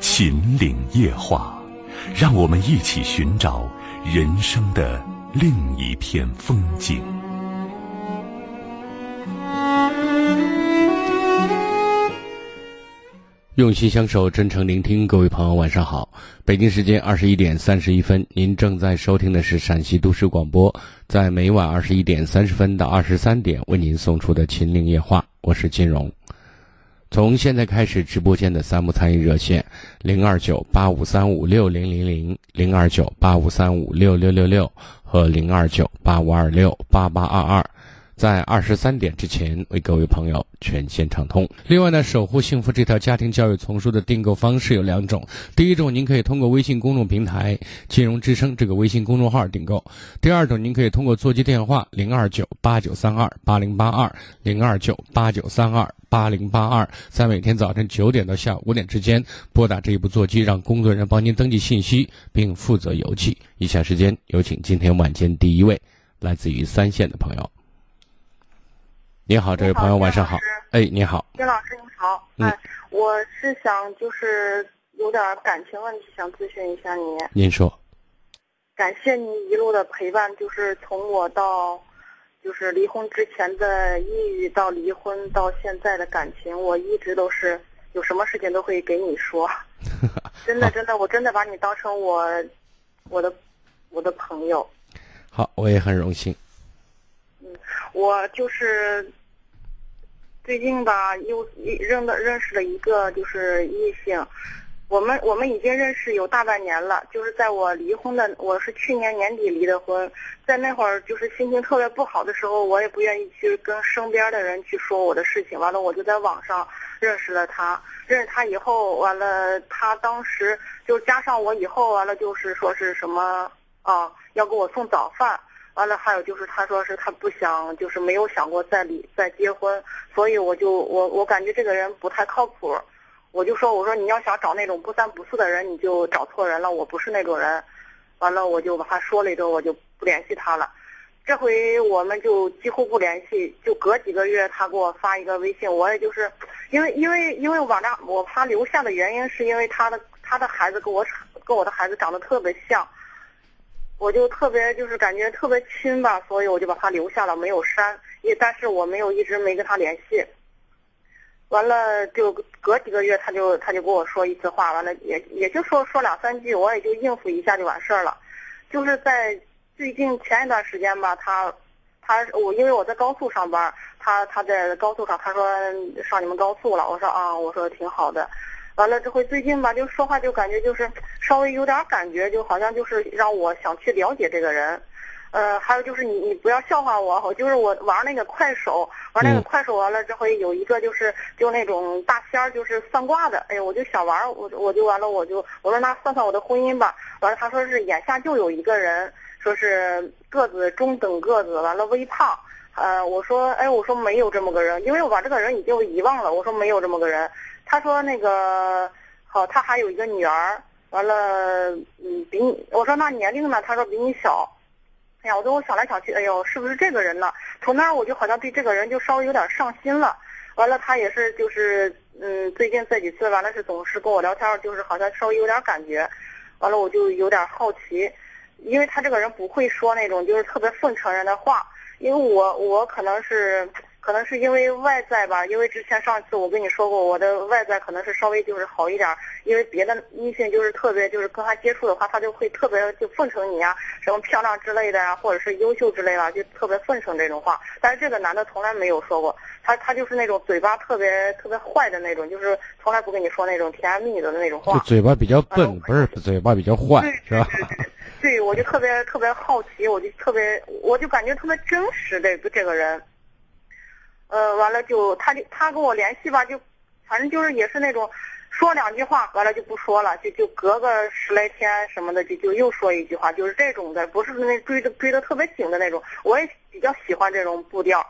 秦岭夜话，让我们一起寻找人生的另一片风景。用心相守，真诚聆听，各位朋友，晚上好！北京时间二十一点三十一分，您正在收听的是陕西都市广播，在每晚二十一点三十分到二十三点为您送出的《秦岭夜话》，我是金荣。从现在开始，直播间的三木餐饮热线零二九八五三五六零零零、零二九八五三五六六六六和零二九八五二六八八二二。在二十三点之前为各位朋友全线畅通。另外呢，守护幸福这套家庭教育丛书的订购方式有两种。第一种，您可以通过微信公众平台“金融之声”这个微信公众号订购；第二种，您可以通过座机电话零二九八九三二八零八二零二九八九三二八零八二，在每天早晨九点到下午五点之间拨打这一部座机，让工作人员帮您登记信息并负责邮寄。以下时间有请今天晚间第一位来自于三线的朋友。你好，这位朋友，晚上好。哎，你好，金老师，你好。哎，我是想就是有点感情问题，想咨询一下你。您说。感谢您一路的陪伴，就是从我到，就是离婚之前的抑郁到离婚到现在的感情，我一直都是有什么事情都会给你说。真的，真的，我真的把你当成我，我的，我的朋友。好，我也很荣幸。嗯，我就是。最近吧，又认的认识了一个就是异性，我们我们已经认识有大半年了。就是在我离婚的，我是去年年底离的婚，在那会儿就是心情特别不好的时候，我也不愿意去跟身边的人去说我的事情。完了，我就在网上认识了他，认识他以后，完了他当时就加上我以后，完了就是说是什么啊，要给我送早饭。完了，还有就是他说是他不想，就是没有想过再离再结婚，所以我就我我感觉这个人不太靠谱，我就说我说你要想找那种不三不四的人，你就找错人了，我不是那种人。完了，我就把他说了一顿，我就不联系他了。这回我们就几乎不联系，就隔几个月他给我发一个微信，我也就是因为因为因为网站我他留下的原因是因为他的他的孩子跟我跟我的孩子长得特别像。我就特别就是感觉特别亲吧，所以我就把他留下了，没有删。也但是我没有一直没跟他联系。完了就隔几个月他就他就跟我说一次话，完了也也就说说两三句，我也就应付一下就完事儿了。就是在最近前一段时间吧，他他我因为我在高速上班，他他在高速上，他说上你们高速了，我说啊，我说挺好的。完了，之后最近吧，就说话就感觉就是稍微有点感觉，就好像就是让我想去了解这个人。呃，还有就是你你不要笑话我，就是我玩那个快手，玩那个快手完了，之后有一个就是就那种大仙儿，就是算卦的。哎呀，我就想玩，我我就完了，我就我说那算算我的婚姻吧。完了，他说是眼下就有一个人，说是个子中等个子，完了微胖。呃，我说哎，我说没有这么个人，因为我把这个人已经遗忘了。我说没有这么个人。他说那个好，他还有一个女儿，完了，嗯，比你，我说那年龄呢？他说比你小。哎呀，我说我想来想去，哎呦，是不是这个人呢？从那儿我就好像对这个人就稍微有点上心了。完了，他也是就是，嗯，最近这几次完了是总是跟我聊天，就是好像稍微有点感觉。完了，我就有点好奇，因为他这个人不会说那种就是特别奉承人的话，因为我我可能是。可能是因为外在吧，因为之前上次我跟你说过，我的外在可能是稍微就是好一点，因为别的异性就是特别就是跟他接触的话，他就会特别就奉承你啊，什么漂亮之类的呀，或者是优秀之类的，就特别奉承这种话。但是这个男的从来没有说过，他他就是那种嘴巴特别特别坏的那种，就是从来不跟你说那种甜言蜜语的那种话。就嘴巴比较笨，不是嘴巴比较坏，是吧？对，我就特别特别好奇，我就特别，我就感觉特别真实这个这个人。呃，完了就他就他跟我联系吧，就反正就是也是那种，说两句话，完了就不说了，就就隔个十来天什么的，就就又说一句话，就是这种的，不是那追的追的特别紧的那种。我也比较喜欢这种步调，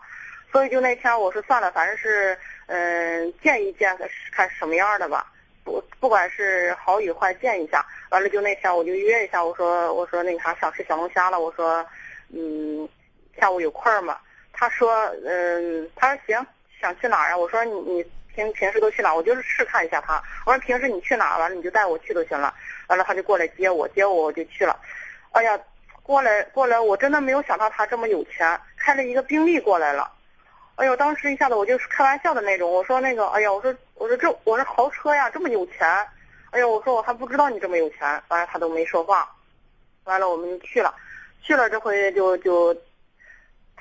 所以就那天我说算了，反正是嗯见一见看什么样的吧，不不管是好与坏见一下。完了就那天我就约一下，我说我说那个啥想吃小龙虾了，我说嗯下午有空吗？他说嗯他说行，想去哪儿啊？我说你你。平平时都去哪？我就是试探一下他。我说平时你去哪完了你就带我去就行了。完了他就过来接我，接我我就去了。哎呀，过来过来，我真的没有想到他这么有钱，开了一个宾利过来了。哎呦，当时一下子我就是开玩笑的那种。我说那个，哎呀，我说我说这我说豪车呀，这么有钱。哎呀，我说我还不知道你这么有钱。完了他都没说话。完了我们去了，去了这回就就。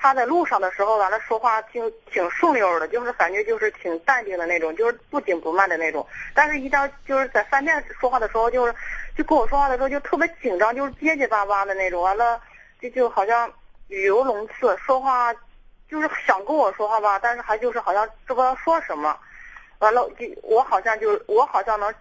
他在路上的时候，完了说话挺挺顺溜的，就是感觉就是挺淡定的那种，就是不紧不慢的那种。但是，一到就是在饭店说话的时候，就是就跟我说话的时候就特别紧张，就是结结巴巴的那种。完了，就就好像语无伦次，说话就是想跟我说话吧，但是还就是好像不知道说什么。完了，就我好像就我好像能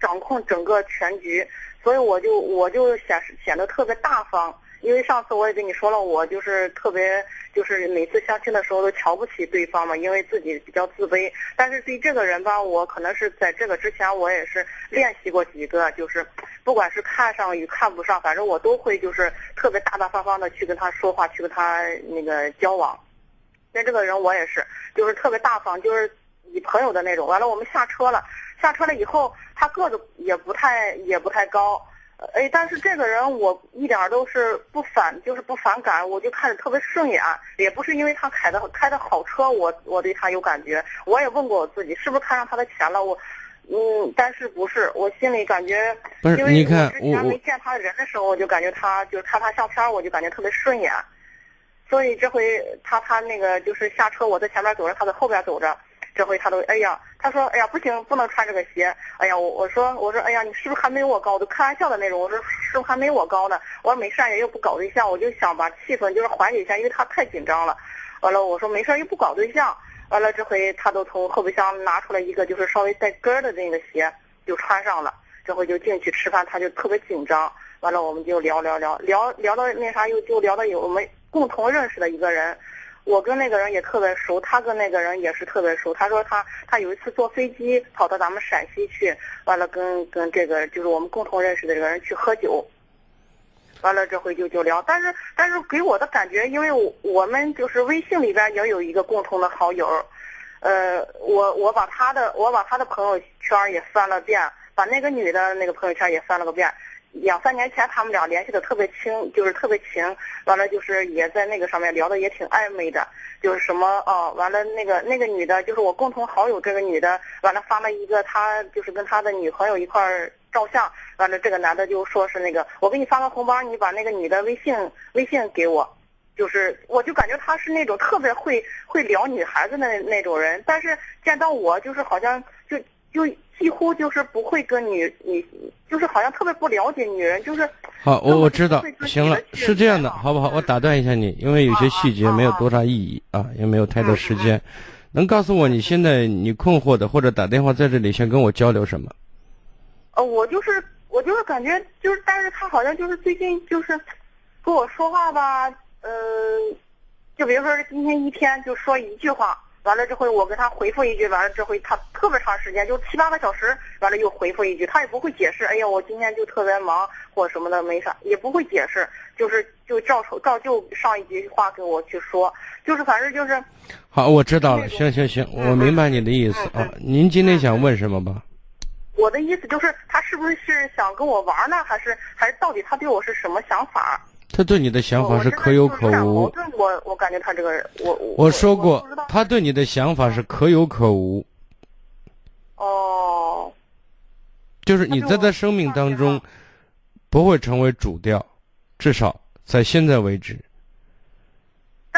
掌控整个全局，所以我就我就显显得特别大方。因为上次我也跟你说了，我就是特别，就是每次相亲的时候都瞧不起对方嘛，因为自己比较自卑。但是对这个人吧，我可能是在这个之前我也是练习过几个，就是不管是看上与看不上，反正我都会就是特别大大方方的去跟他说话，去跟他那个交往。那这个人我也是，就是特别大方，就是以朋友的那种。完了，我们下车了，下车了以后，他个子也不太也不太高。哎，但是这个人我一点都是不反，就是不反感，我就看着特别顺眼。也不是因为他开的开的好车，我我对他有感觉。我也问过我自己，是不是看上他的钱了？我，嗯，但是不是，我心里感觉，因为我之前没见他人的时候，我就感觉他就是看他相片，我就感觉特别顺眼。所以这回他他那个就是下车，我在前面走着，他在后边走着。这回他都哎呀，他说哎呀不行，不能穿这个鞋。哎呀，我我说我说哎呀，你是不是还没我高？都开玩笑的那种。我说是不是还没我高呢？我说没事也又不搞对象，我就想把气氛就是缓解一下，因为他太紧张了。完了我说没事又不搞对象。完了这回他都从后备箱拿出来一个就是稍微带跟儿的那个鞋，就穿上了。这回就进去吃饭，他就特别紧张。完了我们就聊聊聊聊聊到那啥，又就聊到有我们共同认识的一个人。我跟那个人也特别熟，他跟那个人也是特别熟。他说他他有一次坐飞机跑到咱们陕西去，完了跟跟这个就是我们共同认识的这个人去喝酒，完了这回就就聊。但是但是给我的感觉，因为我们就是微信里边也有一个共同的好友，呃，我我把他的我把他的朋友圈也翻了遍，把那个女的那个朋友圈也翻了个遍。两三年前，他们俩联系的特别亲，就是特别亲。完了，就是也在那个上面聊的也挺暧昧的，就是什么哦。完了，那个那个女的，就是我共同好友这个女的，完了发了一个他就是跟他的女朋友一块儿照相。完了，这个男的就说是那个我给你发个红包，你把那个女的微信微信给我。就是我就感觉他是那种特别会会聊女孩子的那种人，但是见到我就是好像就。几乎就是不会跟女女，就是好像特别不了解女人，就是好，我我知道，行了，是这样的，好不好？我打断一下你，因为有些细节没有多大意义啊，也没有太多时间，能告诉我你现在你困惑的，或者打电话在这里想跟我交流什么？呃，我就是我就是感觉就是，但是他好像就是最近就是跟我说话吧，呃，就比如说今天一天就说一句话。完了这回我给他回复一句，完了这回他特别长时间，就七八个小时，完了又回复一句，他也不会解释。哎呀，我今天就特别忙或什么的，没啥，也不会解释，就是就照照旧上一句话跟我去说，就是反正就是。好，我知道了，行行行，我明白你的意思啊。您今天想问什么吧？我的意思就是，他是不是是想跟我玩呢，还是还是到底他对我是什么想法？他对你的想法是可有可无。我我感觉他这个人，我我说过，他对你的想法是可有可无。哦。就是你在他生命当中不会成为主调，至少在现在为止。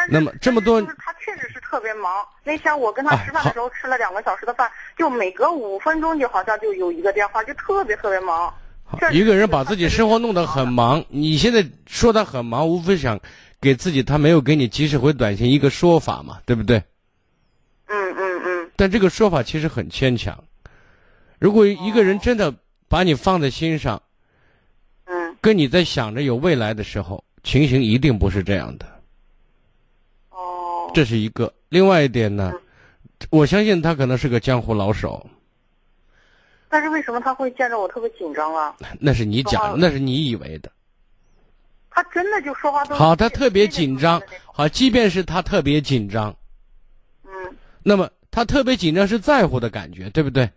那么这么多，他确实是特别忙。那天我跟他吃饭的时候，吃了两个小时的饭，就每隔五分钟就好像就有一个电话，就特别特别忙。一个人把自己生活弄得很忙，你现在说他很忙，无非想给自己他没有给你及时回短信一个说法嘛，对不对？嗯嗯嗯。但这个说法其实很牵强，如果一个人真的把你放在心上，嗯，跟你在想着有未来的时候，情形一定不是这样的。哦，这是一个。另外一点呢，我相信他可能是个江湖老手，但是为什么他会见着我特别紧张啊？那是你讲的，哦那是你以为的。他真的就说话都好，他特别紧张。好，即便是他特别紧张，嗯那么他特别紧张是在乎的感觉，对不对？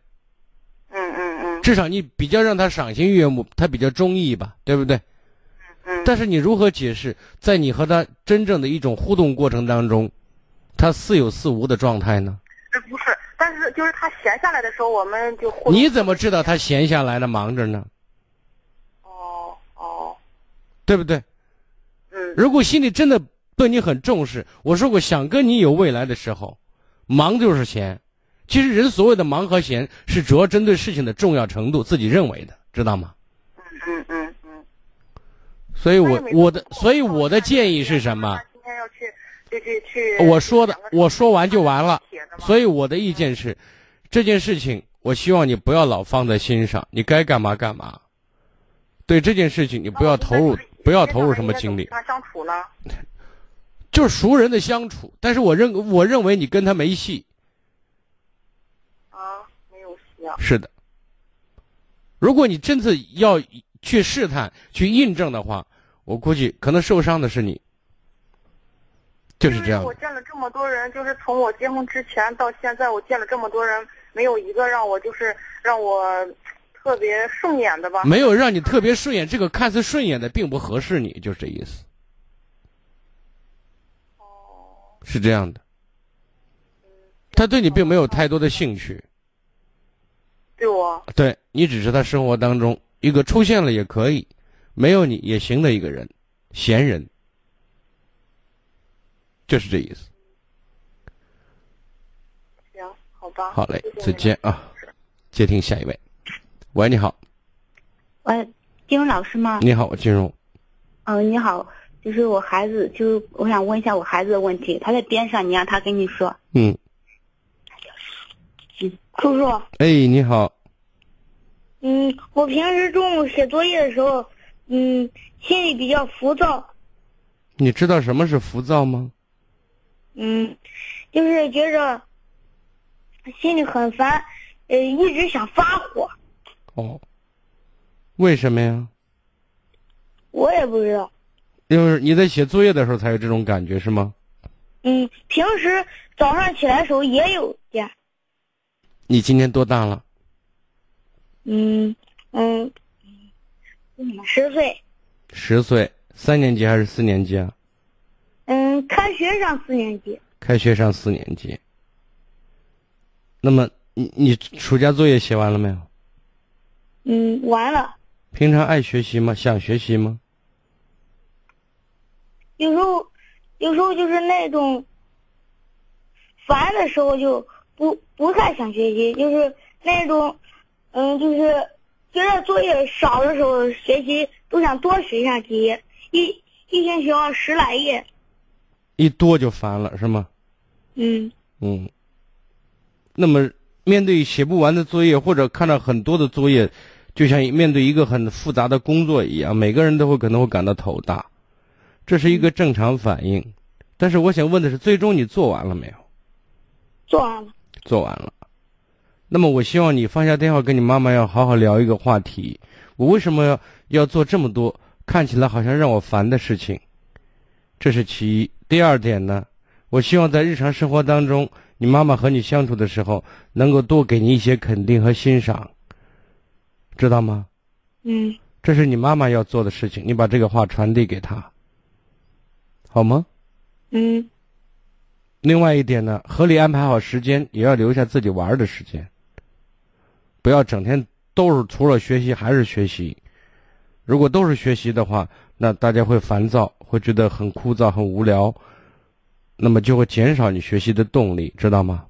嗯嗯嗯至少你比较让他赏心悦目，他比较中意吧，对不对？嗯。但是你如何解释，在你和他真正的一种互动过程当中，他似有似无的状态呢？但是就是他闲下来的时候，我们就你怎么知道他闲下来了忙着呢？哦哦对不对？嗯如果心里真的对你很重视，我说过想跟你有未来的时候，忙就是闲。其实人所谓的忙和闲，是主要针对事情的重要程度自己认为的，知道吗？嗯嗯嗯嗯。所以我我的所以我的建议是什么就去去。我说的我说完就完了所以我的意见是，这件事情我希望你不要老放在心上，你该干嘛干嘛。对这件事情，你不要投入，不要投入什么精力跟，他相处呢？就是熟人的相处。但是我认我认为你跟他没戏，啊，没有戏啊。是的。如果你真的要去试探、去印证的话，我估计可能受伤的是你。就是这样我见了这么多人，就是从我结婚之前到现在，我见了这么多人，没有一个让我就是让我特别顺眼的吧？没有让你特别顺眼，这个看似顺眼的并不合适你，就是这意思。哦。是这样的，他对你并没有太多的兴趣，对我，对你只是他生活当中一个出现了也可以，没有你也行的一个人，闲人，就是这意思。行，好吧。好嘞再见啊！接听下一位，喂，你好，喂，金融老师吗？你好，金融，嗯、你好，就是我孩子，就是我想问一下我孩子的问题，他在边上，你让他跟你说。嗯，叔叔，哎，你好，嗯，我平时中午写作业的时候，嗯，心里比较浮躁，你知道什么是浮躁吗？嗯，就是觉着心里很烦，呃，一直想发火，哦，为什么呀？我也不知道。就是你在写作业的时候才有这种感觉是吗？嗯，平时早上起来的时候也有点，你今年多大了？嗯嗯，十岁，十岁，三年级还是四年级啊？嗯，开学上四年级。开学上四年级。那么你你暑假作业写完了没有？嗯，完了。平常爱学习吗？想学习吗？有时候，有时候就是那种烦的时候就不不太想学习，就是那种，嗯，就是觉得作业少的时候学习都想多学上几页，一一天学上十来页。一多就烦了是吗？嗯嗯。那么面对写不完的作业，或者看到很多的作业，就像面对一个很复杂的工作一样，每个人都会可能会感到头大，这是一个正常反应。但是我想问的是，最终你做完了没有？做完了。做完了。那么我希望你放下电话，跟你妈妈要好好聊一个话题。我为什么要要做这么多看起来好像让我烦的事情？这是其一。第二点呢，我希望在日常生活当中，你妈妈和你相处的时候，能够多给你一些肯定和欣赏，知道吗？嗯这是你妈妈要做的事情，你把这个话传递给她，好吗？嗯另外一点呢，合理安排好时间，也要留下自己玩的时间，不要整天都是除了学习还是学习。如果都是学习的话，那大家会烦躁，会觉得很枯燥、很无聊，那么就会减少你学习的动力，知道吗？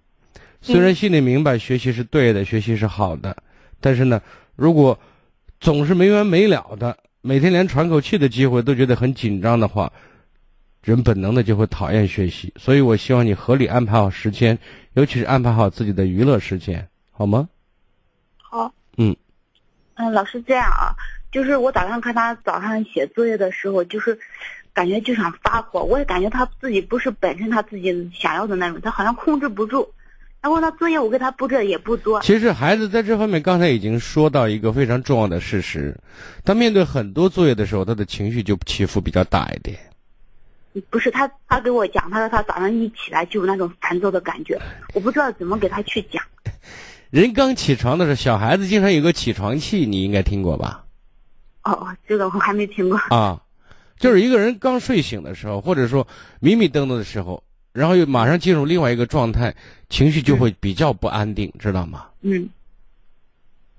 虽然心里明白学习是对的，学习是好的，但是呢，如果总是没完没了的，每天连喘口气的机会都觉得很紧张的话，人本能的就会讨厌学习，所以我希望你合理安排好时间，尤其是安排好自己的娱乐时间，好吗？好。嗯，嗯，老师这样啊，就是我早上看他早上写作业的时候，就是感觉就想发火，我也感觉他自己不是本身他自己想要的那种，他好像控制不住。然后他作业我给他布置的也不多。其实孩子在这方面刚才已经说到一个非常重要的事实，他面对很多作业的时候，他的情绪就起伏比较大一点。不是他，他给我讲，他说他早上一起来就有那种烦躁的感觉，我不知道怎么给他去讲。人刚起床的时候，小孩子经常有个起床气，你应该听过吧？哦哦，这个我还没听过。啊，就是一个人刚睡醒的时候，或者说迷迷瞪瞪的时候，然后又马上进入另外一个状态，情绪就会比较不安定，知道吗？嗯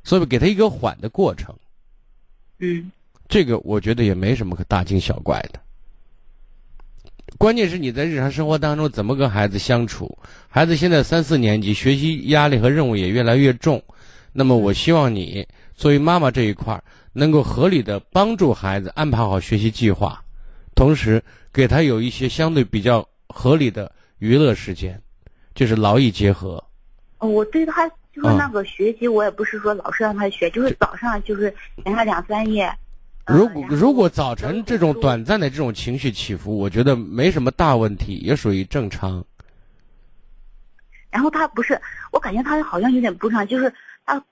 所以给他一个缓的过程，嗯这个我觉得也没什么可大惊小怪的。关键是你在日常生活当中怎么跟孩子相处。孩子现在三四年级，学习压力和任务也越来越重，那么我希望你作为妈妈这一块儿，能够合理的帮助孩子安排好学习计划，同时给他有一些相对比较合理的娱乐时间，就是劳逸结合。哦，我对他就是那个学习，我也不是说老是让他学，就是早上就是给他两三页。呃如果如果早晨这种短暂的这种情绪起伏，我觉得没什么大问题，也属于正常。然后他不是，我感觉他好像有点不正常，就是他，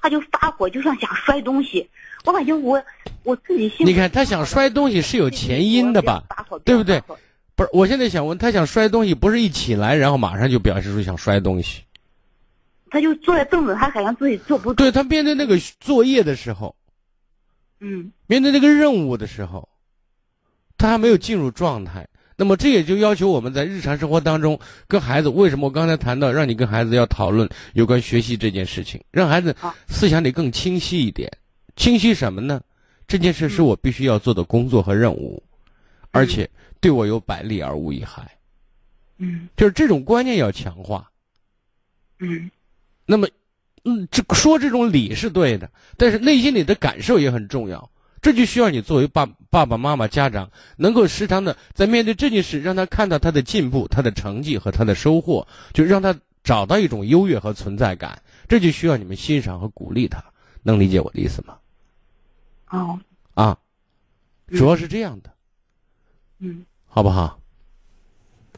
他就发火，就像想摔东西。我感觉我我自己心里你看他想摔东西是有前因的吧？对不对？不是，我现在想问，他想摔东西，不是一起来然后马上就表示出想摔东西。他就坐在凳子，他好像自己坐不住。对他面对那个作业的时候，嗯面对那个任务的时候，他还没有进入状态。那么这也就要求我们在日常生活当中跟孩子，为什么我刚才谈到让你跟孩子要讨论有关学习这件事情，让孩子思想得更清晰一点。清晰什么呢？这件事是我必须要做的工作和任务，而且对我有百利而无一害，嗯就是这种观念要强化。嗯那么，嗯，这说这种理是对的，但是内心里的感受也很重要。这就需要你作为爸爸爸妈妈家长，能够时常的在面对这件事，让他看到他的进步、他的成绩和他的收获，就让他找到一种优越和存在感。这就需要你们欣赏和鼓励他，能理解我的意思吗？哦啊，主要是这样的，嗯。好不好？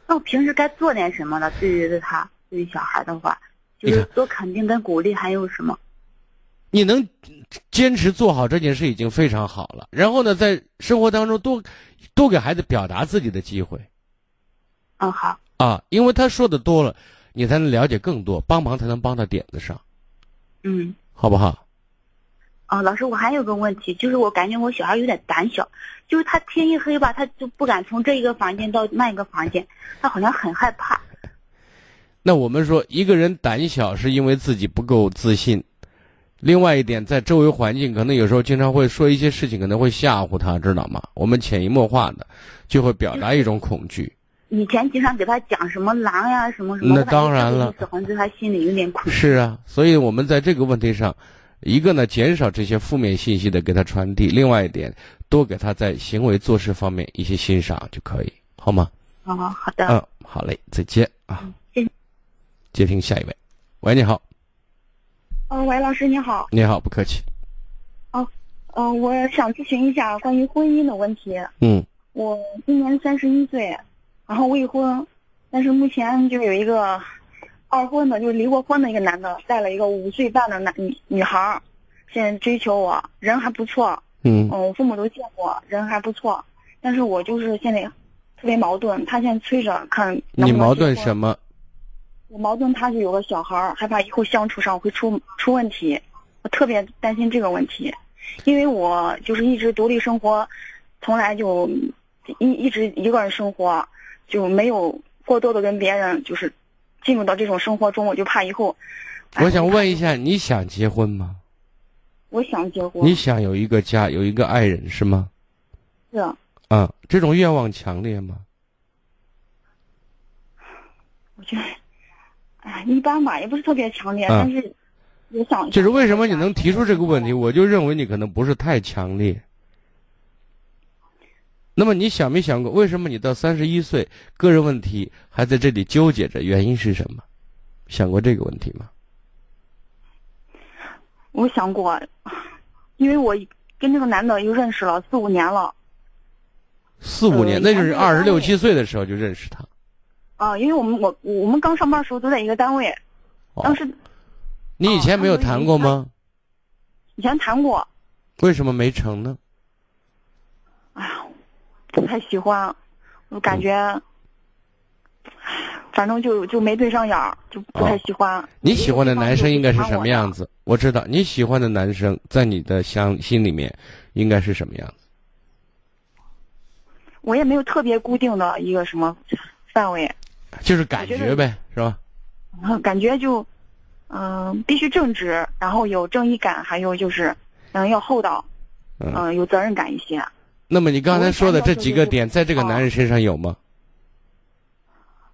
那我平时该做点什么呢？对于他，对于小孩的话，就是多肯定跟鼓励，还有什么？你能坚持做好这件事已经非常好了。然后呢，在生活当中多多给孩子表达自己的机会。嗯，好，啊，因为他说的多了，你才能了解更多，帮忙才能帮到点子上，嗯。好不好？哦，老师，我还有个问题，就是我感觉我小孩有点胆小，就是他天一黑吧，他就不敢从这一个房间到那一个房间，他好像很害怕。那我们说，一个人胆小是因为自己不够自信，另外一点，在周围环境可能有时候经常会说一些事情，可能会吓唬他，知道吗？我们潜移默化的就会表达一种恐惧。以前经常给他讲什么狼呀，什么什么，那当然了。是啊，所以我们在这个问题上，一个呢，减少这些负面信息的给他传递；，另外一点，多给他在行为做事方面一些欣赏就可以，好吗？哦，好的，嗯，好嘞，再见啊。谢谢。接听下一位，喂，你好，哦，喂，老师你好。你好，不客气。哦嗯、我想咨询一下关于婚姻的问题。嗯我今年三十一岁，然后未婚，但是目前就有一个二婚的，就是离过婚的一个男的，带了一个五岁半的男女女孩儿，现在追求我，人还不错，嗯。嗯，我父母都见过，人还不错，但是我就是现在特别矛盾，他现在催着看能不能你矛盾什么？我矛盾，他是有个小孩儿，害怕以后相处上会出出问题，我特别担心这个问题，因为我就是一直独立生活，从来就一一直一个人生活，就没有过多的跟别人就是进入到这种生活中，我就怕以后。哎我想问一下，你想结婚吗？我想结婚，你想有一个家，有一个爱人是吗？是啊，这种愿望强烈吗？我觉得，哎，一般吧，也不是特别强烈，嗯但是也想。就是为什么你能提出这个问题，我就认为你可能不是太强烈。那么你想没想过，为什么你到三十一岁，个人问题还在这里纠结着？原因是什么？想过这个问题吗？我想过，因为我跟这个男的又认识了四五年了。四五年，呃那就是二十六七岁的时候就认识他。啊，因为我们我我们刚上班的时候都在一个单位，哦当时你以前没有谈过吗？以前谈过，为什么没成呢？哎呀，不太喜欢，我感觉，唉反正就就没对上眼儿，就不太喜欢。哦你喜欢的男生应该是什么样子？子？我知道你喜欢的男生在你的想心里面应该是什么样子？我也没有特别固定的一个什么范围，就是感觉呗，是吧？嗯感觉就，嗯、必须正直，然后有正义感，还有就是，嗯、要厚道，嗯嗯、有责任感一些。那么你刚才说的这几个点，在这个男人身上有吗？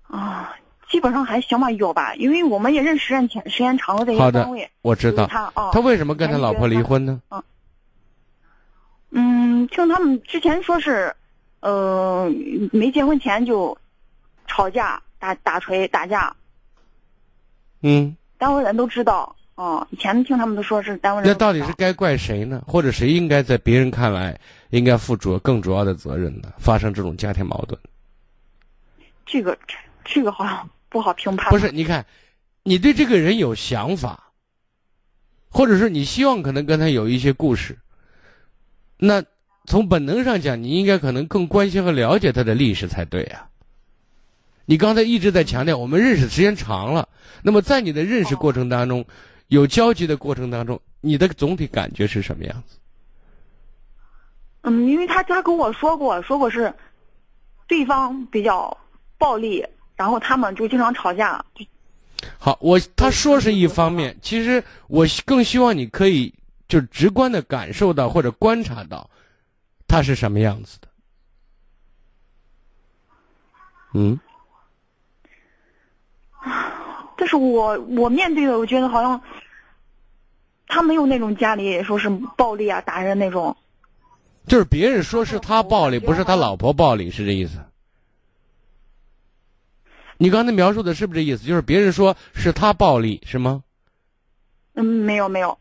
啊，基本上还行吧，有吧？因为我们也认识时间前时间长了，在一好的个单位。我知道。他哦，他为什么跟他老婆离婚呢？嗯，听他们之前说是，呃，没结婚前就吵架、打打锤、打架，嗯，单位人都知道。哦，以前听他们都说是单位人那。到底是该怪谁呢？或者谁应该在别人看来应该负主更主要的责任呢？发生这种家庭矛盾，这个这这个好像不好评判。不是？你看，你对这个人有想法，或者是你希望可能跟他有一些故事，那从本能上讲，你应该可能更关心和了解他的历史才对啊。你刚才一直在强调我们认识时间长了，那么在你的认识过程当中，有交集的过程当中，你的总体感觉是什么样子？嗯，因为他他跟我说过，说过是对方比较暴力，然后他们就经常吵架。好，我他说是一方面，其实我更希望你可以就直观的感受到或者观察到他是什么样子的。嗯，但是我我面对的，我觉得好像他没有那种家里说是暴力啊、打人那种。就是别人说是他暴力，不是他老婆暴力，是这意思？你刚才描述的是不是这意思？就是别人说是他暴力，是吗？嗯，没有没有，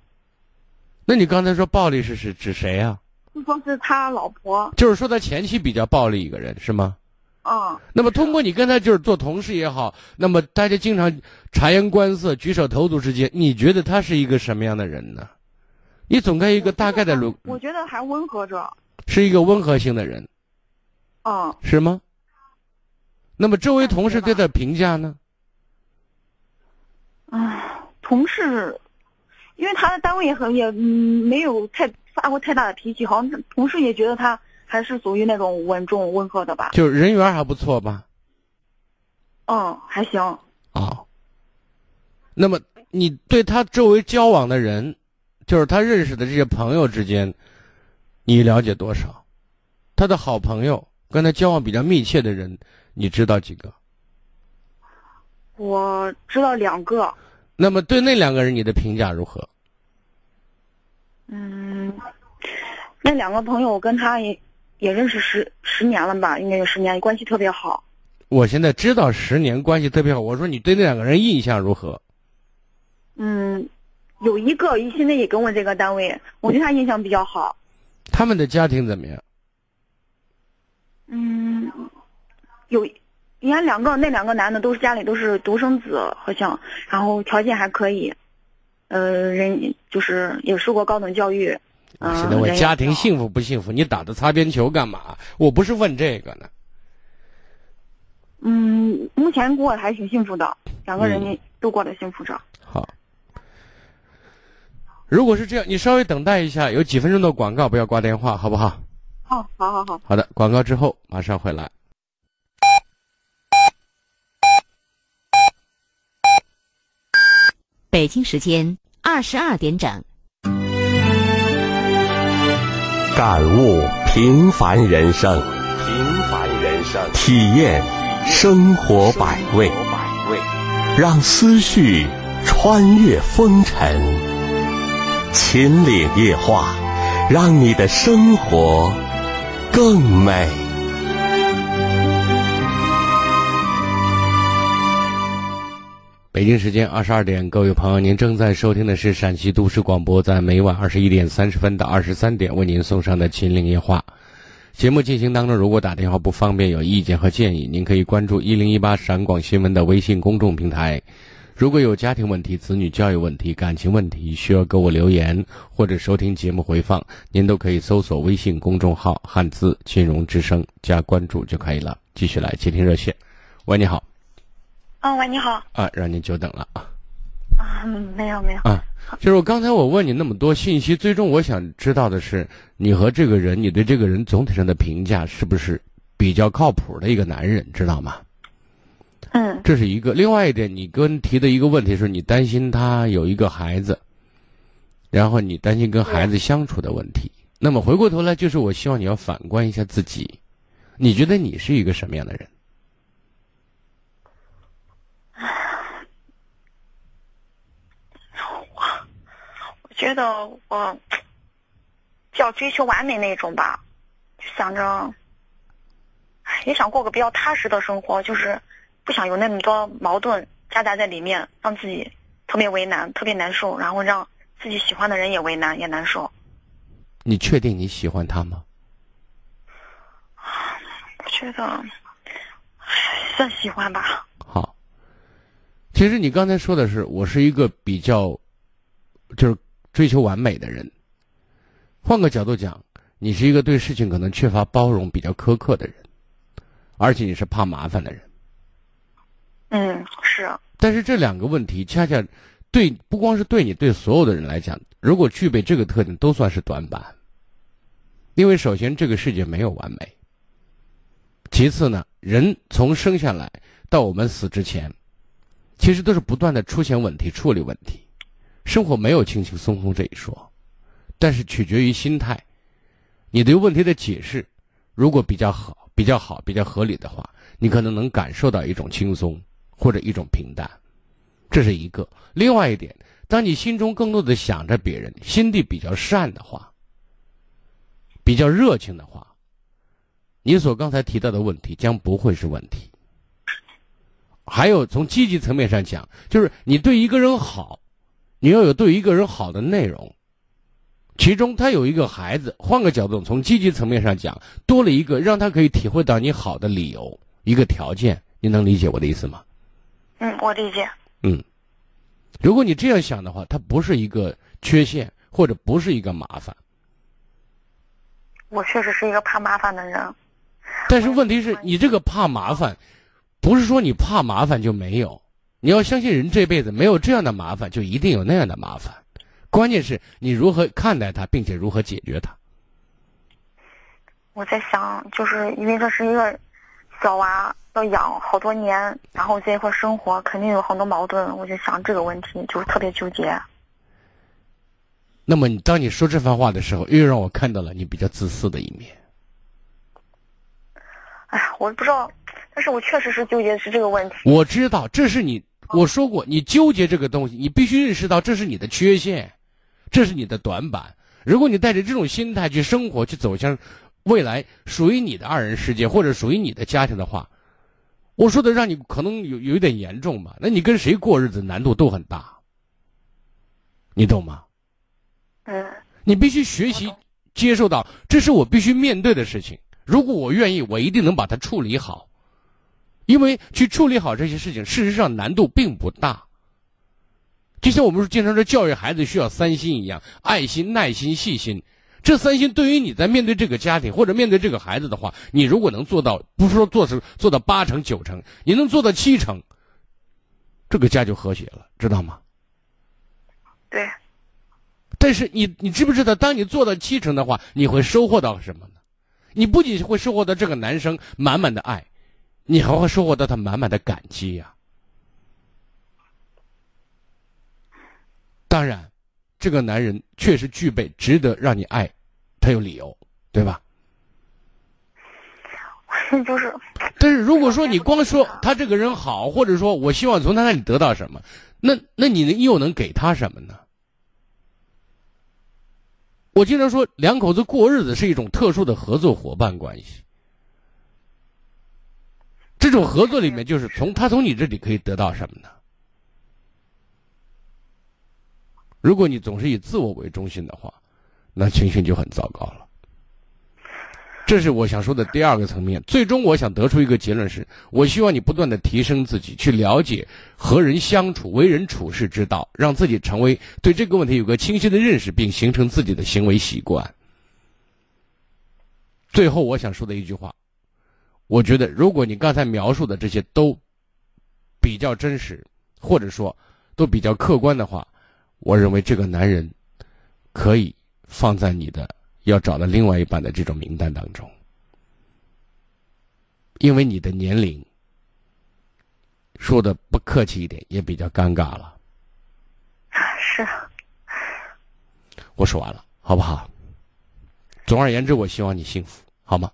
那你刚才说暴力是是指谁啊？就说是他老婆。就是说他前妻比较暴力一个人，是吗？嗯，那么通过你跟他就是做同事也好，那么大家经常察言观色、举手投足之间，你觉得他是一个什么样的人呢？你总该有一个大概的轮，我觉得还温和着。是一个温和性的人，嗯，是吗？那么周围同事对他评价呢？啊，同事，因为他的单位也很也嗯没有太发过太大的脾气，好像同事也觉得他还是属于那种稳重温和的吧。就是人缘还不错吧？嗯，还行。啊、那么你对他周围交往的人，就是他认识的这些朋友之间，你了解多少？他的好朋友跟他交往比较密切的人，你知道几个？我知道两个，那么对那两个人，你的评价如何？嗯，那两个朋友我跟他也也认识十十年了吧，应该有十年，关系特别好。我现在知道十年关系特别好，我说你对那两个人印象如何？嗯，有一个现在也跟我这个单位，我对他印象比较好。他们的家庭怎么样？嗯，有，你看两个那两个男的都是家里都是独生子，好像，然后条件还可以，呃，人就是也受过高等教育。嗯、现在问人也好家庭幸福不幸福？你打的擦边球干嘛？我不是问这个呢。嗯，目前过得还挺幸福的，两个嗯人都过得幸福着。好，如果是这样，你稍微等待一下，有几分钟的广告，不要挂电话，好不好？哦，好好好。好的，广告之后马上回来。北京时间二十二点整。感悟平凡人生，平凡人生，体验生活百味，百味，让思绪穿越风尘，秦岭夜话，让你的生活更美。北京时间二十二点，各位朋友，您正在收听的是陕西都市广播，在每晚二十一点三十分到二十三点为您送上的《秦岭夜话》节目进行当中，如果打电话不方便，有意见和建议，您可以关注一零一八陕广新闻的微信公众平台。如果有家庭问题、子女教育问题、感情问题，需要给我留言或者收听节目回放，您都可以搜索微信公众号“汉字金融之声”加关注就可以了。继续来接听热线，喂，你好。哦，喂，你好。啊，让您久等了啊。啊，没有没有。啊，就是我刚才我问你那么多信息，最终我想知道的是，你和这个人，你对这个人总体上的评价是不是比较靠谱的一个男人，知道吗？嗯。这是一个。另外一点，你跟提的一个问题是你担心他有一个孩子，然后你担心跟孩子相处的问题。那么回过头来，就是我希望你要反观一下自己，你觉得你是一个什么样的人？我觉得我比较追求完美那种吧，就想着，也想过个比较踏实的生活，就是不想有那么多矛盾夹杂在里面，让自己特别为难、特别难受，然后让自己喜欢的人也为难、也难受。你确定你喜欢他吗？我觉得算喜欢吧。好，其实你刚才说的是，我是一个比较，就是。追求完美的人，换个角度讲，你是一个对事情可能缺乏包容、比较苛刻的人，而且你是怕麻烦的人。嗯，是啊。但是这两个问题恰恰对不光是对你，对所有的人来讲，如果具备这个特点，都算是短板。因为首先这个世界没有完美，其次呢，人从生下来到我们死之前，其实都是不断的出现问题、处理问题。生活没有轻轻松松这一说，但是取决于心态。你对问题的解释，如果比较好、比较好、比较合理的话，你可能能感受到一种轻松或者一种平淡，这是一个。另外一点，当你心中更多的想着别人，心地比较善的话，比较热情的话，你所刚才提到的问题将不会是问题。还有从积极层面上讲，就是你对一个人好。你要有对一个人好的内容，其中他有一个孩子，换个角度，从积极层面上讲，多了一个让他可以体会到你好的理由，一个条件，你能理解我的意思吗？嗯，我理解。嗯，如果你这样想的话，它不是一个缺陷，或者不是一个麻烦。我确实是一个怕麻烦的人。但是问题是你这个怕麻烦，不是说你怕麻烦就没有。你要相信，人这辈子没有这样的麻烦，就一定有那样的麻烦。关键是你如何看待它，并且如何解决它。我在想，就是因为这是一个小娃要养好多年，然后在一块生活，肯定有很多矛盾。我就想这个问题，就是特别纠结。那么，你当你说这番话的时候，又让我看到了你比较自私的一面。哎呀，我不知道，但是我确实是纠结的是这个问题。我知道，这是你。我说过，你纠结这个东西，你必须认识到这是你的缺陷，这是你的短板。如果你带着这种心态去生活，去走向未来属于你的二人世界或者属于你的家庭的话，我说的让你可能有有一点严重吧？那你跟谁过日子难度都很大，你懂吗？嗯。你必须学习接受到，这是我必须面对的事情。如果我愿意，我一定能把它处理好。因为去处理好这些事情，事实上难度并不大。就像我们说经常说教育孩子需要三心一样，爱心、耐心、细心。这三心对于你在面对这个家庭或者面对这个孩子的话，你如果能做到，不是说做成做到八成九成，你能做到七成，这个家就和谐了，知道吗？对。但是你你知不知道，当你做到七成的话，你会收获到什么呢？你不仅会收获到这个男生满满的爱。你还会收获到他满满的感激呀！当然，这个男人确实具备值得让你爱，他有理由，对吧？就是。但是如果说你光说他这个人好，或者说我希望从他那里得到什么，那那你又能给他什么呢？我经常说，两口子过日子是一种特殊的合作伙伴关系。这种合作里面，就是从他从你这里可以得到什么呢？如果你总是以自我为中心的话，那情形就很糟糕了。这是我想说的第二个层面。最终，我想得出一个结论是：我希望你不断的提升自己，去了解和人相处、为人处事之道，让自己成为对这个问题有个清晰的认识，并形成自己的行为习惯。最后，我想说的一句话，我觉得，如果你刚才描述的这些都比较真实，或者说都比较客观的话，我认为这个男人可以放在你的。要找的另外一半的这种名单当中，因为你的年龄，说的不客气一点，也比较尴尬了。是。我说完了，好不好？总而言之，我希望你幸福，好吗？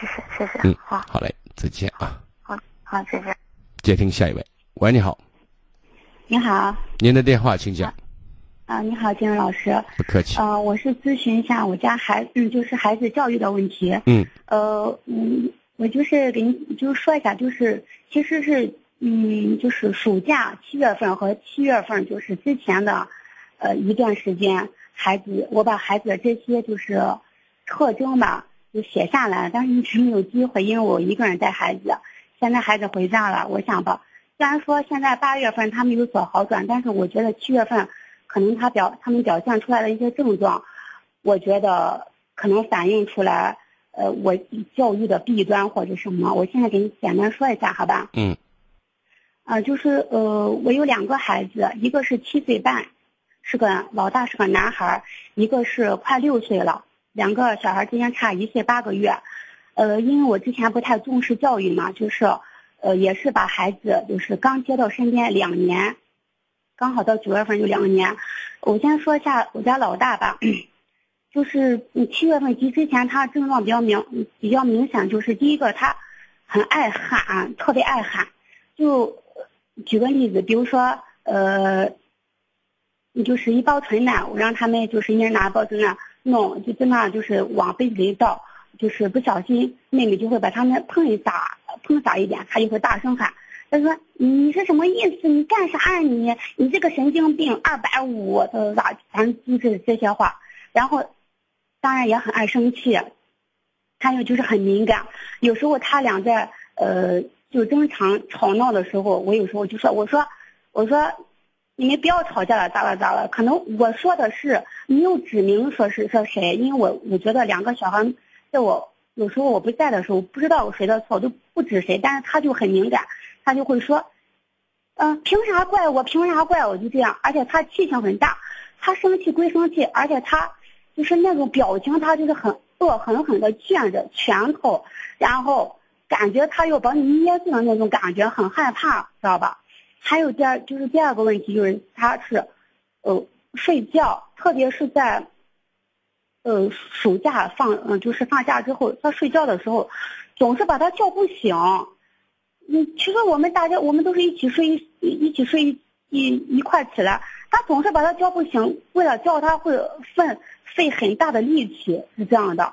谢谢，谢谢。嗯，好，好嘞，再见啊。好，好，谢谢。接听下一位，喂，你好。你好。您的电话，请讲。啊，你好，金荣老师。不客气。呃，我是咨询一下我家孩，嗯，就是孩子教育的问题。嗯。呃，嗯，我就是给您就是说一下，就是其实是，嗯，就是暑假七月份和七月份就是之前的，呃，一段时间，孩子我把孩子的这些就是特征吧，就写下来，但是一直没有机会，因为我一个人带孩子。现在孩子回家了，我想吧，虽然说现在八月份他们有所好转，但是我觉得七月份。可能他表他们表现出来的一些症状，我觉得可能反映出来，呃，我教育的弊端或者什么。我现在给你简单说一下，好吧？嗯。啊，就是呃，我有两个孩子，一个是七岁半，是个老大是个男孩，一个是快六岁了，两个小孩之间差一岁八个月。呃，因为我之前不太重视教育嘛，就是呃，也是把孩子就是刚接到身边两年。刚好到九月份就两年，我先说一下我家老大吧，就是七月份及之前他症状比较明比较明显，就是第一个他很爱喊，特别爱喊。就举个例子，比如说呃，就是一包纯奶，我让他们就是一人拿一包纯奶弄，就在那就是往杯子里倒，就是不小心妹妹就会把他们碰一下，碰洒一点，他就会大声喊。他说：“你是什么意思？你干啥呀？你你这个神经病，二百五，他咋反正就是这些话。然后，当然也很爱生气，还有就是很敏感。有时候他俩在呃就经常吵闹的时候，我有时候就说，我说我说你们不要吵架了，咋了咋了？可能我说的是没有指明说是说谁，因为我我觉得两个小孩在我有时候我不在的时候，不知道谁的错，都不指谁，但是他就很敏感。”他就会说，嗯，凭啥怪我？凭啥怪我？就这样，而且他气性很大，他生气归生气，而且他就是那种表情，他就是很恶狠狠的攥着拳头，然后感觉他要把你捏碎的那种感觉，很害怕，知道吧？还有第二就是第二个问题就是他是，呃，睡觉，特别是在，呃，暑假放嗯就是放假之后，他睡觉的时候，总是把他叫不醒。嗯，其实我们大家我们都是一起睡一一起睡一一一块起来，他总是把他叫不醒，为了叫他会费费很大的力气，是这样的。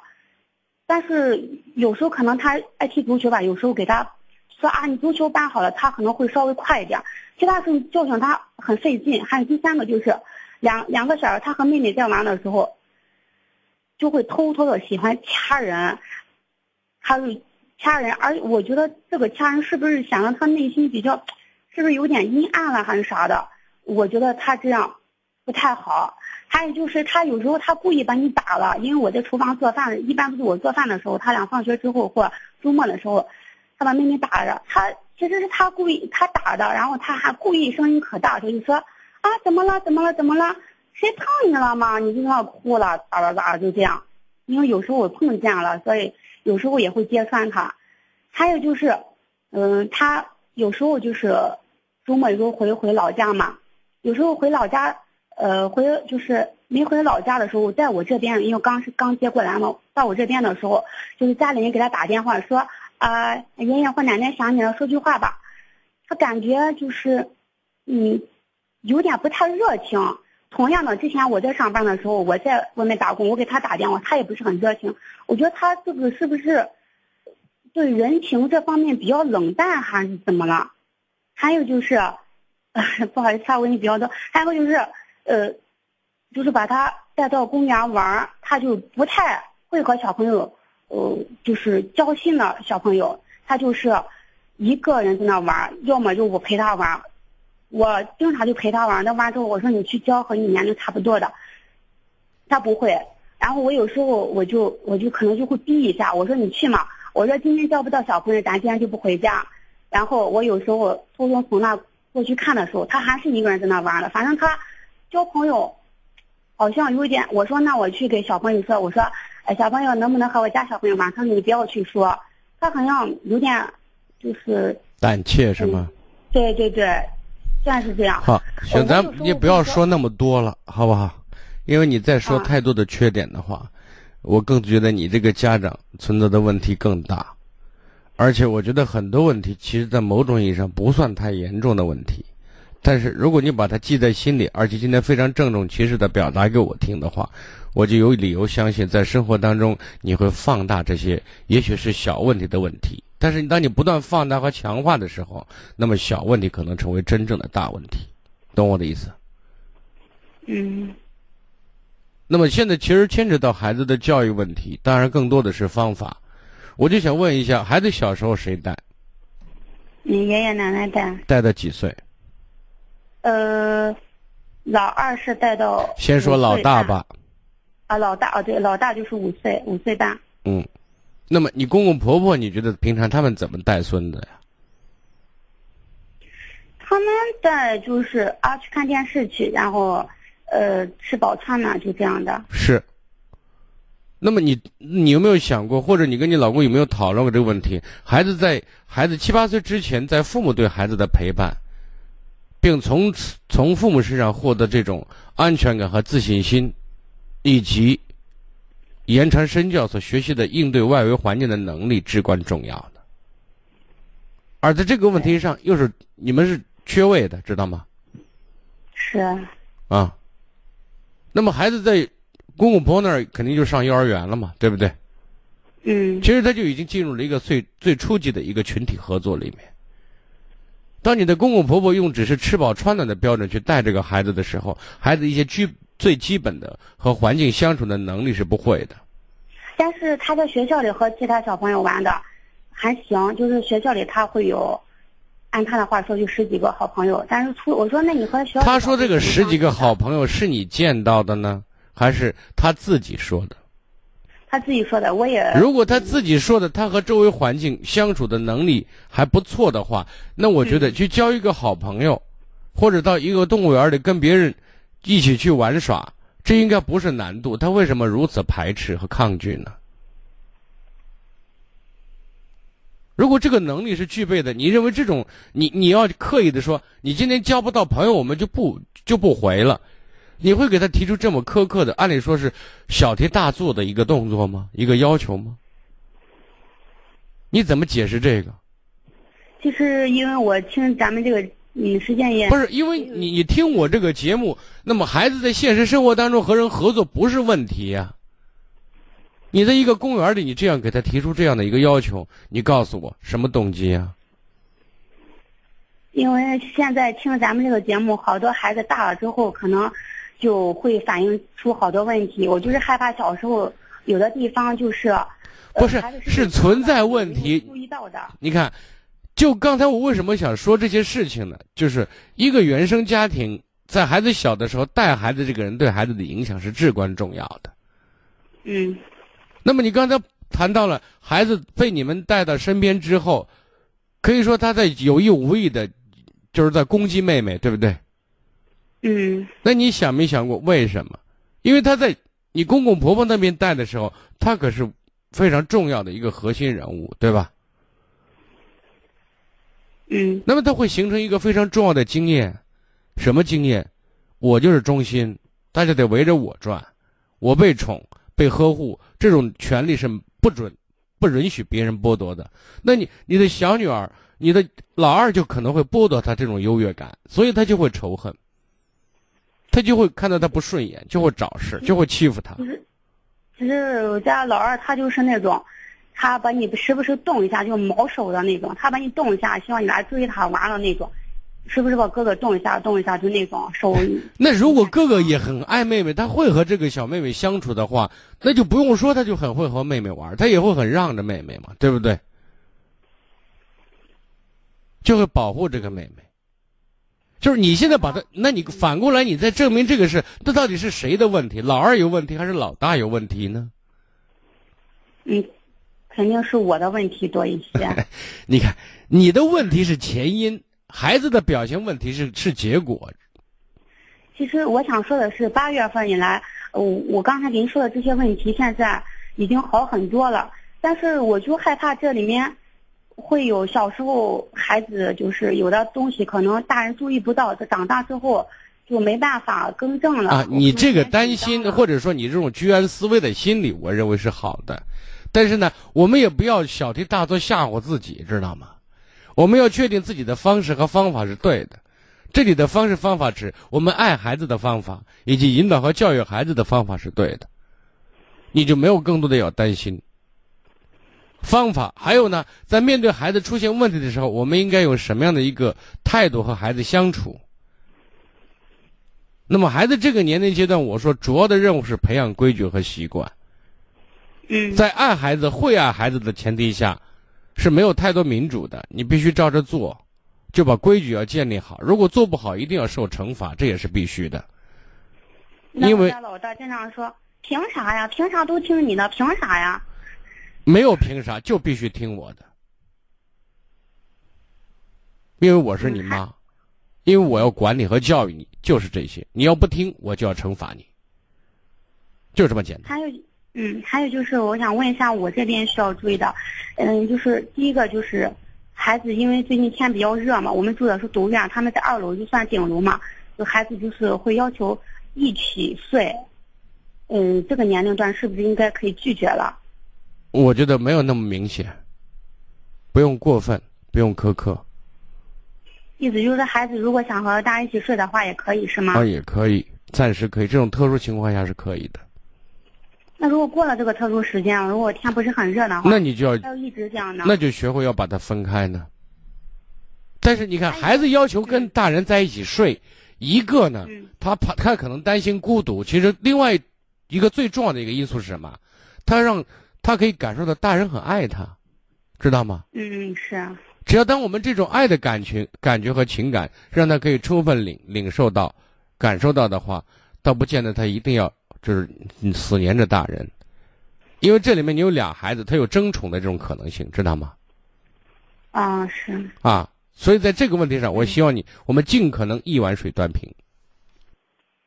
但是有时候可能他爱踢足球吧，有时候给他说啊，你足球办好了，他可能会稍微快一点。其他时候叫醒他很费劲。还有第三个就是两两个小孩，他和妹妹在玩的时候，就会偷偷的喜欢掐人，还有。掐人，而我觉得这个掐人是不是显得他内心比较，是不是有点阴暗了还是啥的？我觉得他这样不太好。还有就是他有时候他故意把你打了，因为我在厨房做饭，一般不是我做饭的时候，他俩放学之后或周末的时候，他把妹妹打着。他其实是他故意他打的，然后他还故意声音可大，他就说啊怎么了怎么了怎么了？谁碰你了吗？你就那哭了咋了咋了就这样。因为有时候我碰见了，所以。有时候也会揭穿他，还有就是，嗯，他有时候就是周末有时候回回老家嘛，有时候回老家，呃，回就是没回老家的时候，在我这边，因为刚是刚接过来嘛，到我这边的时候，就是家里人给他打电话说啊，爷爷或奶奶想你了，说句话吧，他感觉就是，嗯，有点不太热情。同样的，之前我在上班的时候，我在外面打工，我给他打电话，他也不是很热情。我觉得他这个是不是对人情这方面比较冷淡，还是怎么了？还有就是，不好意思，他问题比较多。还有就是，呃，就是把他带到公园玩，他就不太会和小朋友，呃，就是交心的小朋友，他就是一个人在那玩，要么就我陪他玩，我经常就陪他玩。那完之后，我说你去交和你年龄差不多的，他不会。然后我有时候我就我就可能就会逼一下，我说你去嘛，我说今天交不到小朋友，咱今天就不回家。然后我有时候偷偷从那过去看的时候，他还是一个人在那玩了。反正他交朋友好像有点，我说那我去给小朋友说，我说哎小朋友能不能和我家小朋友玩？他说你不要去说，他好像有点就是胆怯是吗？对对对，算是这样。好，行，咱也不要说那么多了，好不好？因为你再说太多的缺点的话，我更觉得你这个家长存在的问题更大，而且我觉得很多问题其实，在某种意义上不算太严重的问题，但是如果你把它记在心里，而且今天非常郑重其事的表达给我听的话，我就有理由相信，在生活当中你会放大这些也许是小问题的问题，但是当你不断放大和强化的时候，那么小问题可能成为真正的大问题，懂我的意思？嗯。那么现在其实牵扯到孩子的教育问题，当然更多的是方法。我就想问一下，孩子小时候谁带？你爷爷奶奶带。带到几岁？呃，老二是带到。先说老大吧。啊，老大啊，对，老大就是五岁，五岁半。嗯，那么你公公婆婆，你觉得平常他们怎么带孙子呀？他们带就是啊，去看电视去，然后。呃，吃饱穿暖就这样的。是。那么你你有没有想过，或者你跟你老公有没有讨论过这个问题？孩子在孩子七八岁之前，在父母对孩子的陪伴，并从此从父母身上获得这种安全感和自信心，以及言传身教所学习的应对外围环境的能力，至关重要的。而在这个问题上，又是你们是缺位的，知道吗？是。啊。那么孩子在公公婆婆那儿肯定就上幼儿园了嘛，对不对？嗯。其实他就已经进入了一个最最初级的一个群体合作里面。当你的公公婆婆用只是吃饱穿暖的标准去带这个孩子的时候，孩子一些基最基本的和环境相处的能力是不会的。但是他在学校里和其他小朋友玩的还行，就是学校里他会有。按他的话说，就十几个好朋友。但是出我说，那你和学校他说这个十几个好朋友是你见到的呢，还是他自己说的？他自己说的，我也。如果他自己说的，他和周围环境相处的能力还不错的话，那我觉得去交一个好朋友，或者到一个动物园里跟别人一起去玩耍，这应该不是难度。他为什么如此排斥和抗拒呢？如果这个能力是具备的，你认为这种你你要刻意的说，你今天交不到朋友，我们就不就不回了，你会给他提出这么苛刻的，按理说是小题大做的一个动作吗？一个要求吗？你怎么解释这个？就是因为我听咱们这个嗯时间也不是因为你你听我这个节目，那么孩子在现实生活当中和人合作不是问题呀。你在一个公园里，你这样给他提出这样的一个要求，你告诉我什么动机啊？因为现在听咱们这个节目，好多孩子大了之后，可能就会反映出好多问题。我就是害怕小时候有的地方就是不是是存在问题。注意到的。你看，就刚才我为什么想说这些事情呢？就是一个原生家庭在孩子小的时候带孩子，这个人对孩子的影响是至关重要的。嗯。那么你刚才谈到了孩子被你们带到身边之后，可以说他在有意无意的，就是在攻击妹妹，对不对？嗯。那你想没想过为什么？因为他在你公公婆婆那边带的时候，他可是非常重要的一个核心人物，对吧？嗯。那么他会形成一个非常重要的经验，什么经验？我就是中心，大家得围着我转，我被宠。被呵护这种权利是不准、不允许别人剥夺的。那你、你的小女儿、你的老二就可能会剥夺她这种优越感，所以她就会仇恨，他就会看到他不顺眼，就会找事，就会欺负他。其实，其实我家老二他就是那种，他把你时不时动一下就毛手的那种，他把你动一下，希望你来追他玩的那种。是不是把哥哥动一下动一下，就那种手。那如果哥哥也很爱妹妹，他会和这个小妹妹相处的话，那就不用说，他就很会和妹妹玩，他也会很让着妹妹嘛，对不对？就会保护这个妹妹。就是你现在把他，那你反过来，你再证明这个是，这到底是谁的问题？老二有问题还是老大有问题呢？嗯，肯定是我的问题多一些。你看，你的问题是前因，孩子的表现问题是是结果。其实我想说的是，八月份以来，我我刚才给您说的这些问题，现在已经好很多了。但是我就害怕这里面。会有小时候孩子就是有的东西可能大人注意不到，这长大之后就没办法更正了。啊，你这个担心或者说你这种居安思危的心理，我认为是好的。但是呢，我们也不要小题大做吓唬自己，知道吗？我们要确定自己的方式和方法是对的。这里的方式方法指我们爱孩子的方法以及引导和教育孩子的方法是对的，你就没有更多的要担心。方法还有呢，在面对孩子出现问题的时候，我们应该有什么样的一个态度和孩子相处？那么，孩子这个年龄阶段，我说主要的任务是培养规矩和习惯。嗯，在爱孩子、会爱孩子的前提下，是没有太多民主的。你必须照着做，就把规矩要建立好。如果做不好，一定要受惩罚，这也是必须的。因为老大经常说：“凭啥呀？凭啥都听你的？凭啥呀？”没有凭啥，就必须听我的，因为我是你妈，因为我要管你和教育你，就是这些。你要不听，我就要惩罚你，就这么简单。还有，嗯，还有就是，我想问一下，我这边需要注意的，嗯，就是第一个就是孩子，因为最近天比较热嘛，我们住的是独院，他们在二楼就算顶楼嘛，就孩子就是会要求一起睡，嗯，这个年龄段是不是应该可以拒绝了？我觉得没有那么明显，不用过分，不用苛刻。意思就是，孩子如果想和大家一起睡的话，也可以是吗？啊，也可以，暂时可以，这种特殊情况下是可以的。那如果过了这个特殊时间，如果天不是很热的话，那你就要要一直这样的，那就学会要把它分开呢。但是你看，孩子要求跟大人在一起睡，一个呢，他怕他可能担心孤独。其实另外一个最重要的一个因素是什么？他让。他可以感受到大人很爱他，知道吗？嗯，是啊。只要当我们这种爱的感情、感觉和情感，让他可以充分领领受到、感受到的话，倒不见得他一定要就是死黏着大人，因为这里面你有俩孩子，他有争宠的这种可能性，知道吗？啊，是。啊，所以在这个问题上，我希望你我们尽可能一碗水端平。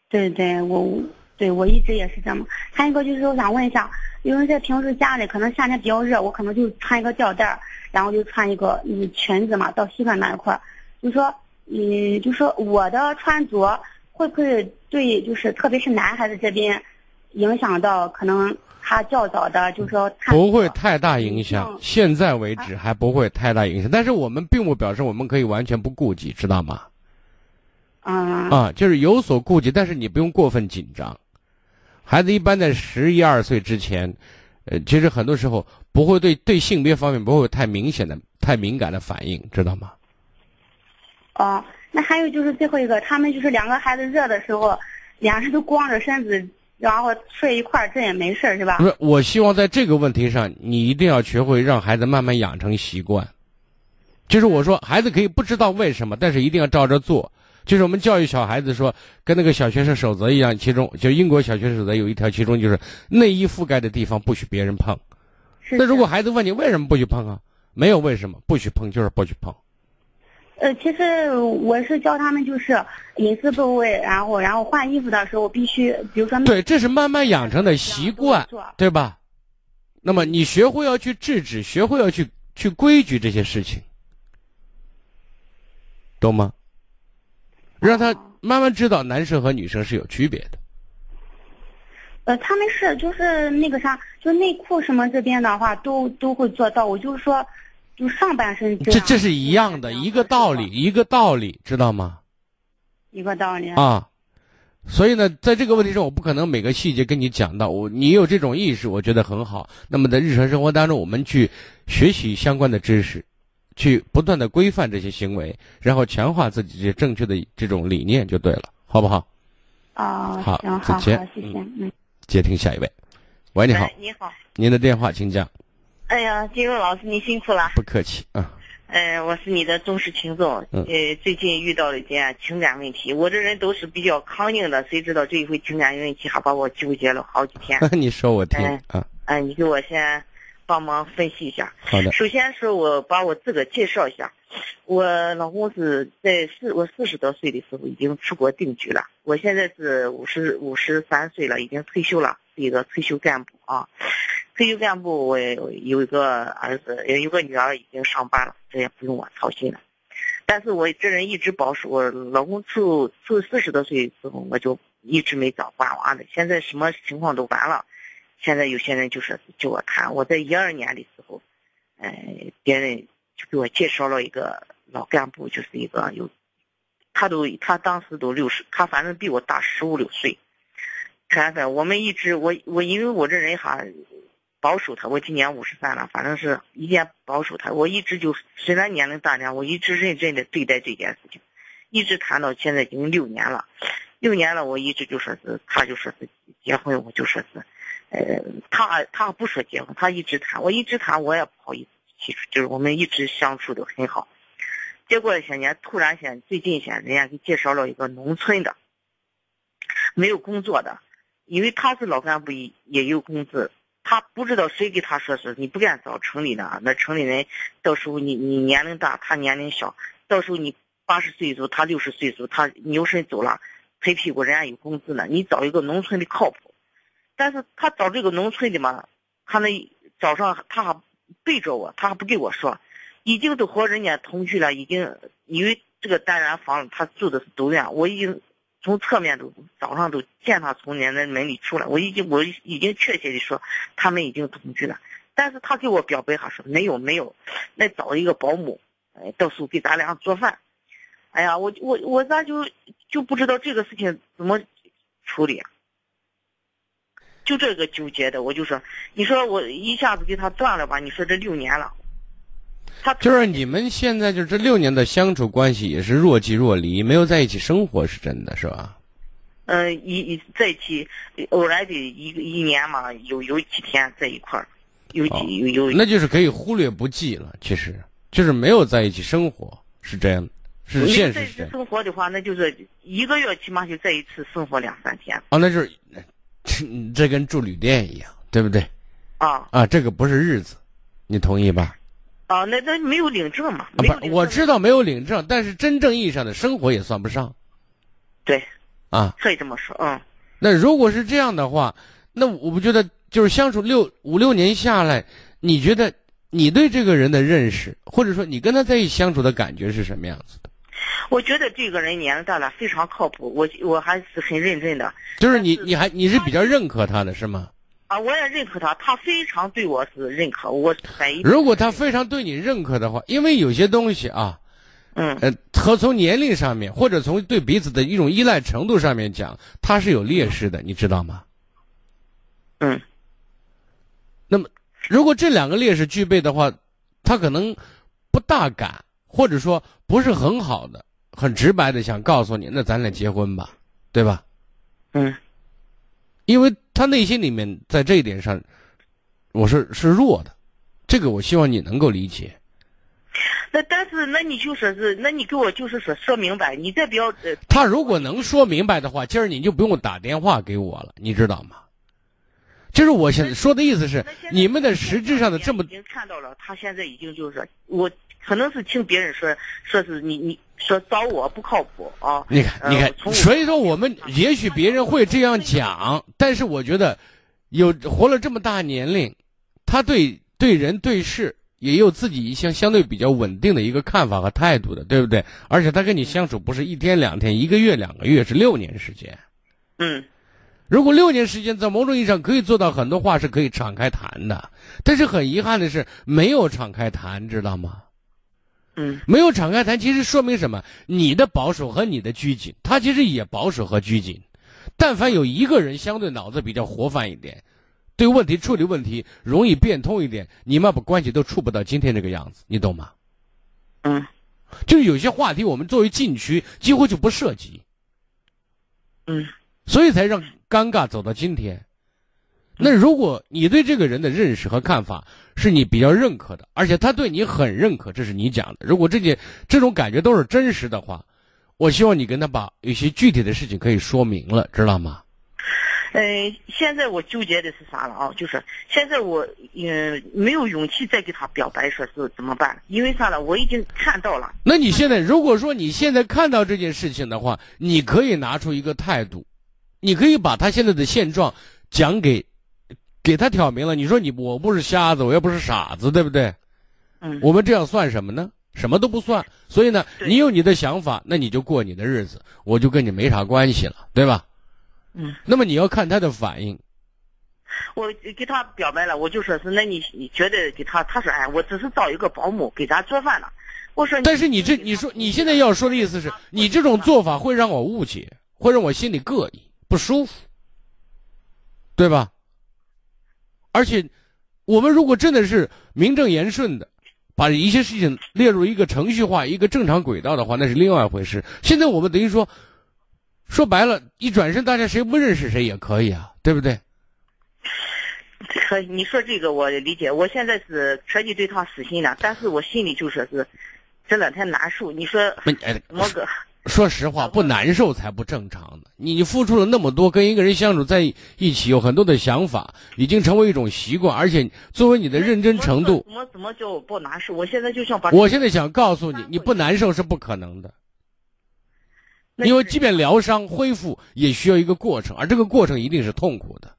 对对，我对我一直也是这么。还有一个就是，我想问一下。因为在平时家里可能夏天比较热，我可能就穿一个吊带儿，然后就穿一个嗯裙子嘛，到膝盖那一块儿。就说嗯，就说我的穿着会不会对，就是特别是男孩子这边影响到可能他较早的，就说不会太大影响。现在为止还不会太大影响，但是我们并不表示我们可以完全不顾及，知道吗？啊啊，就是有所顾忌，但是你不用过分紧张。孩子一般在十一二岁之前，呃，其实很多时候不会对对性别方面不会有太明显的、太敏感的反应，知道吗？哦，那还有就是最后一个，他们就是两个孩子热的时候，两人都光着身子，然后睡一块儿，这也没事是吧？不是，我希望在这个问题上，你一定要学会让孩子慢慢养成习惯。就是我说，孩子可以不知道为什么，但是一定要照着做。就是我们教育小孩子说，跟那个小学生守则一样，其中就英国小学生守则有一条，其中就是内衣覆盖的地方不许别人碰。那如果孩子问你为什么不许碰啊？没有为什么，不许碰就是不许碰。呃，其实我是教他们就是隐私部位，然后然后换衣服的时候必须，比如说对，这是慢慢养成的习惯，对吧？那么你学会要去制止，学会要去去规矩这些事情，懂吗？让他慢慢知道男生和女生是有区别的。呃，他们是就是那个啥，就内裤什么这边的话都都会做到。我就是说，就上半身这这是一样的一个道理，一个道理，知道吗？一个道理啊。所以呢，在这个问题上，我不可能每个细节跟你讲到。我你有这种意识，我觉得很好。那么在日常生活当中，我们去学习相关的知识，去不断的规范这些行为，然后强化自己这正确的这种理念就对了，好不好？啊，好再见好，谢谢，嗯。接听下一位。喂，你好哎，，你好。您的电话请讲。哎呀，金荣老师，您辛苦了。不客气啊。嗯、我是你的忠实听众。嗯呃，最近遇到了一件情感问题，我这人都是比较康硬的，谁知道这一回情感问题还把我纠结了好几天。你说我听哎啊。嗯、你给我先帮忙分析一下。好的。首先是我把我自个介绍一下，我老公是在四我四十多岁的时候已经出国定居了，我现在是五十五十三岁了，已经退休了，是一个退休干部啊。退休干部我有一个儿子，也有个女儿已经上班了，这也不用我操心了。但是我这人一直保守，我老公出出四十多岁之后，我就一直没找管娃的。现在什么情况都完了，现在有些人就是叫我谈。我在一二年的时候，哎，别人就给我介绍了一个老干部，就是一个有，他都他当时都六十，他反正比我大十五六岁。看看我们一直我我因为我这人哈保守他，我今年五十三了，反正是一点保守他，我一直就虽然年龄大点，我一直认真的对待这件事情，一直谈到现在已经六年了，六年了，我一直就说是他就说是结婚，我就说是，呃，他他不说结婚，他一直谈，我一直谈，我也不好意思提出，就是我们一直相处的很好，结果些年突然间最近些人家给介绍了一个农村的，没有工作的，因为他是老干部也也有工资。他不知道谁给他说是你不敢找城里的，那城里人到时候你你年龄大，他年龄小，到时候你八十岁走，他六十岁走，他牛身走了，拍屁股人家有工资呢，你找一个农村的靠谱。但是他找这个农村的嘛，他那早上他还背着我，他还不给我说，已经都和人家同居了，已经因为这个单元房他住的是独院，我已经。从侧面都早上都见他从人家门里出来，我已经我已经确切的说他们已经同居了，但是他给我表白还说没有没有，那找一个保姆，哎，到时候给咱俩做饭。哎呀，我我我咋就就不知道这个事情怎么处理啊？就这个纠结的，我就说，你说我一下子给他断了吧？你说这六年了，他就是你们现在就这六年的相处关系也是若即若离，没有在一起生活，是真的是吧？嗯，一一在一起，偶然的一一年嘛，有有几天在一块儿，有哦几有有。那就是可以忽略不计了。其实就是没有在一起生活，是这样，是没有在一起现实。生活的话，那就是一个月起码就在一次生活两三天哦，那就是 这跟住旅店一样，对不对？啊啊，这个不是日子，你同意吧？啊，那那没有领证嘛？啊，不，没有领证我知道没有领证，但是真正意义上的生活也算不上对，啊。可以这么说，嗯。那如果是这样的话，那我不觉得就是相处六五六年下来，你觉得你对这个人的认识，或者说你跟他在一起相处的感觉是什么样子的？我觉得这个人年龄大了，非常靠谱，我我还是很认真的就是你是你还你是比较认可他的是吗？啊，我也认可他，他非常对我是认可，我在一如果他非常对你认可的话，因为有些东西啊，嗯呃，和从年龄上面，或者从对彼此的一种依赖程度上面讲，他是有劣势的，你知道吗？嗯那么，如果这两个劣势具备的话，他可能不大敢，或者说不是很好的、很直白的想告诉你，那咱俩结婚吧，对吧？嗯因为他内心里面在这一点上，我是是弱的，这个我希望你能够理解。那但是那你就说是，那你给我就是说说明白，你再不要呃，他如果能说明白的话，今儿你就不用打电话给我了，你知道吗？就是我现在说的意思是你们的实质上的这么已经看到了，他现在已经就是我可能是听别人说说是你你说找我不靠谱啊，你看，呃你看，所以说我们也许别人会这样讲，但是我觉得，有活了这么大年龄，他对对人对事也有自己一项相对比较稳定的一个看法和态度的，对不对？而且他跟你相处不是一天两天，一个月两个月，是六年时间。嗯如果六年时间，在某种意义上可以做到很多话是可以敞开谈的，但是很遗憾的是没有敞开谈，知道吗？嗯没有敞开谈，其实说明什么？你的保守和你的拘谨，他其实也保守和拘谨。但凡有一个人相对脑子比较活泛一点，对问题处理问题容易变通一点，你们把关系都处不到今天这个样子，你懂吗？嗯，就是有些话题我们作为禁区几乎就不涉及，嗯，所以才让尴尬走到今天。那如果你对这个人的认识和看法是你比较认可的，而且他对你很认可，这是你讲的。如果这件这种感觉都是真实的话，我希望你跟他把有些具体的事情可以说明了，知道吗？呃，现在我纠结的是啥了啊？就是现在我嗯没有勇气再给他表白，说是怎么办？因为啥了？我已经看到了。那你现在如果说你现在看到这件事情的话，你可以拿出一个态度，你可以把他现在的现状讲给。给他挑明了，你说你我不是瞎子，我又不是傻子，对不对？嗯，我们这样算什么呢？什么都不算。所以呢，你有你的想法，那你就过你的日子，我就跟你没啥关系了，对吧？嗯。那么你要看他的反应。我给他表白了，我就说是，那你你觉得给他？他说，哎，我只是找一个保姆给咱做饭了。我说，但是你这你说你现在要说的意思是你这种做法会让我误解，会让我心里膈应不舒服，对吧？而且，我们如果真的是名正言顺的，把一些事情列入一个程序化、一个正常轨道的话，那是另外一回事。现在我们等于说，说白了，一转身，大家谁不认识谁也可以啊，对不对？可你说这个我理解。我现在是彻底对他死心了，但是我心里就说是这两天难受。你说？说实话，不难受才不正常呢。你付出了那么多，跟一个人相处在一起，有很多的想法，已经成为一种习惯。而且作为你的认真程度，怎么怎么就不难受？我现在就想把。我现在想告诉你，你不难受是不可能的，因为即便疗伤恢复也需要一个过程，而这个过程一定是痛苦的。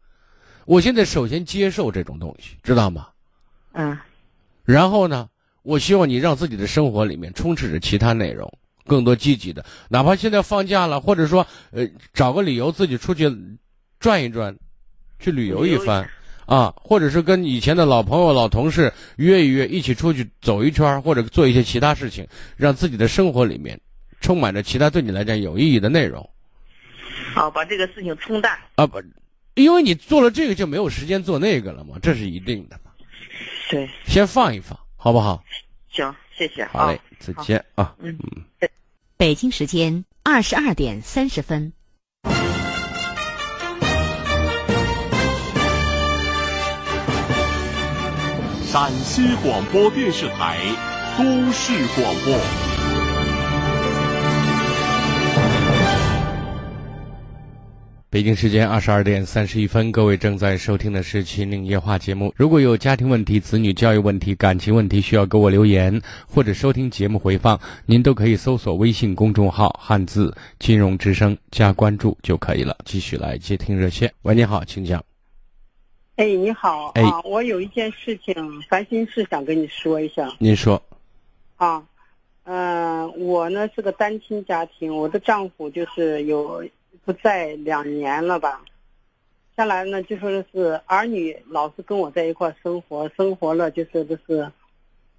我现在首先接受这种东西，知道吗？嗯。然后呢，我希望你让自己的生活里面充斥着其他内容。更多积极的，哪怕现在放假了，或者说，呃，找个理由自己出去转一转，去旅游一番，啊，或者是跟以前的老朋友、老同事约一约，一起出去走一圈，或者做一些其他事情，让自己的生活里面充满着其他对你来讲有意义的内容。好，把这个事情冲淡。啊不，因为你做了这个就没有时间做那个了嘛，这是一定的嘛。对。先放一放，好不好？行，谢谢。好嘞，再见啊。嗯嗯。北京时间二十二点三十分。陕西广播电视台都市广播。北京时间二十二点三十一分，各位正在收听的是《秦岭夜话》节目。如果有家庭问题、子女教育问题、感情问题，需要给我留言或者收听节目回放，您都可以搜索微信公众号“汉字金融之声”加关注就可以了。继续来接听热线。喂，你好，请讲。哎，你好啊，我有一件事情烦心事想跟你说一下。您说。啊，嗯，我呢是个单亲家庭，我的丈夫就是有。不在两年了吧，下来呢就说的是儿女老是跟我在一块生活，生活了就说的是，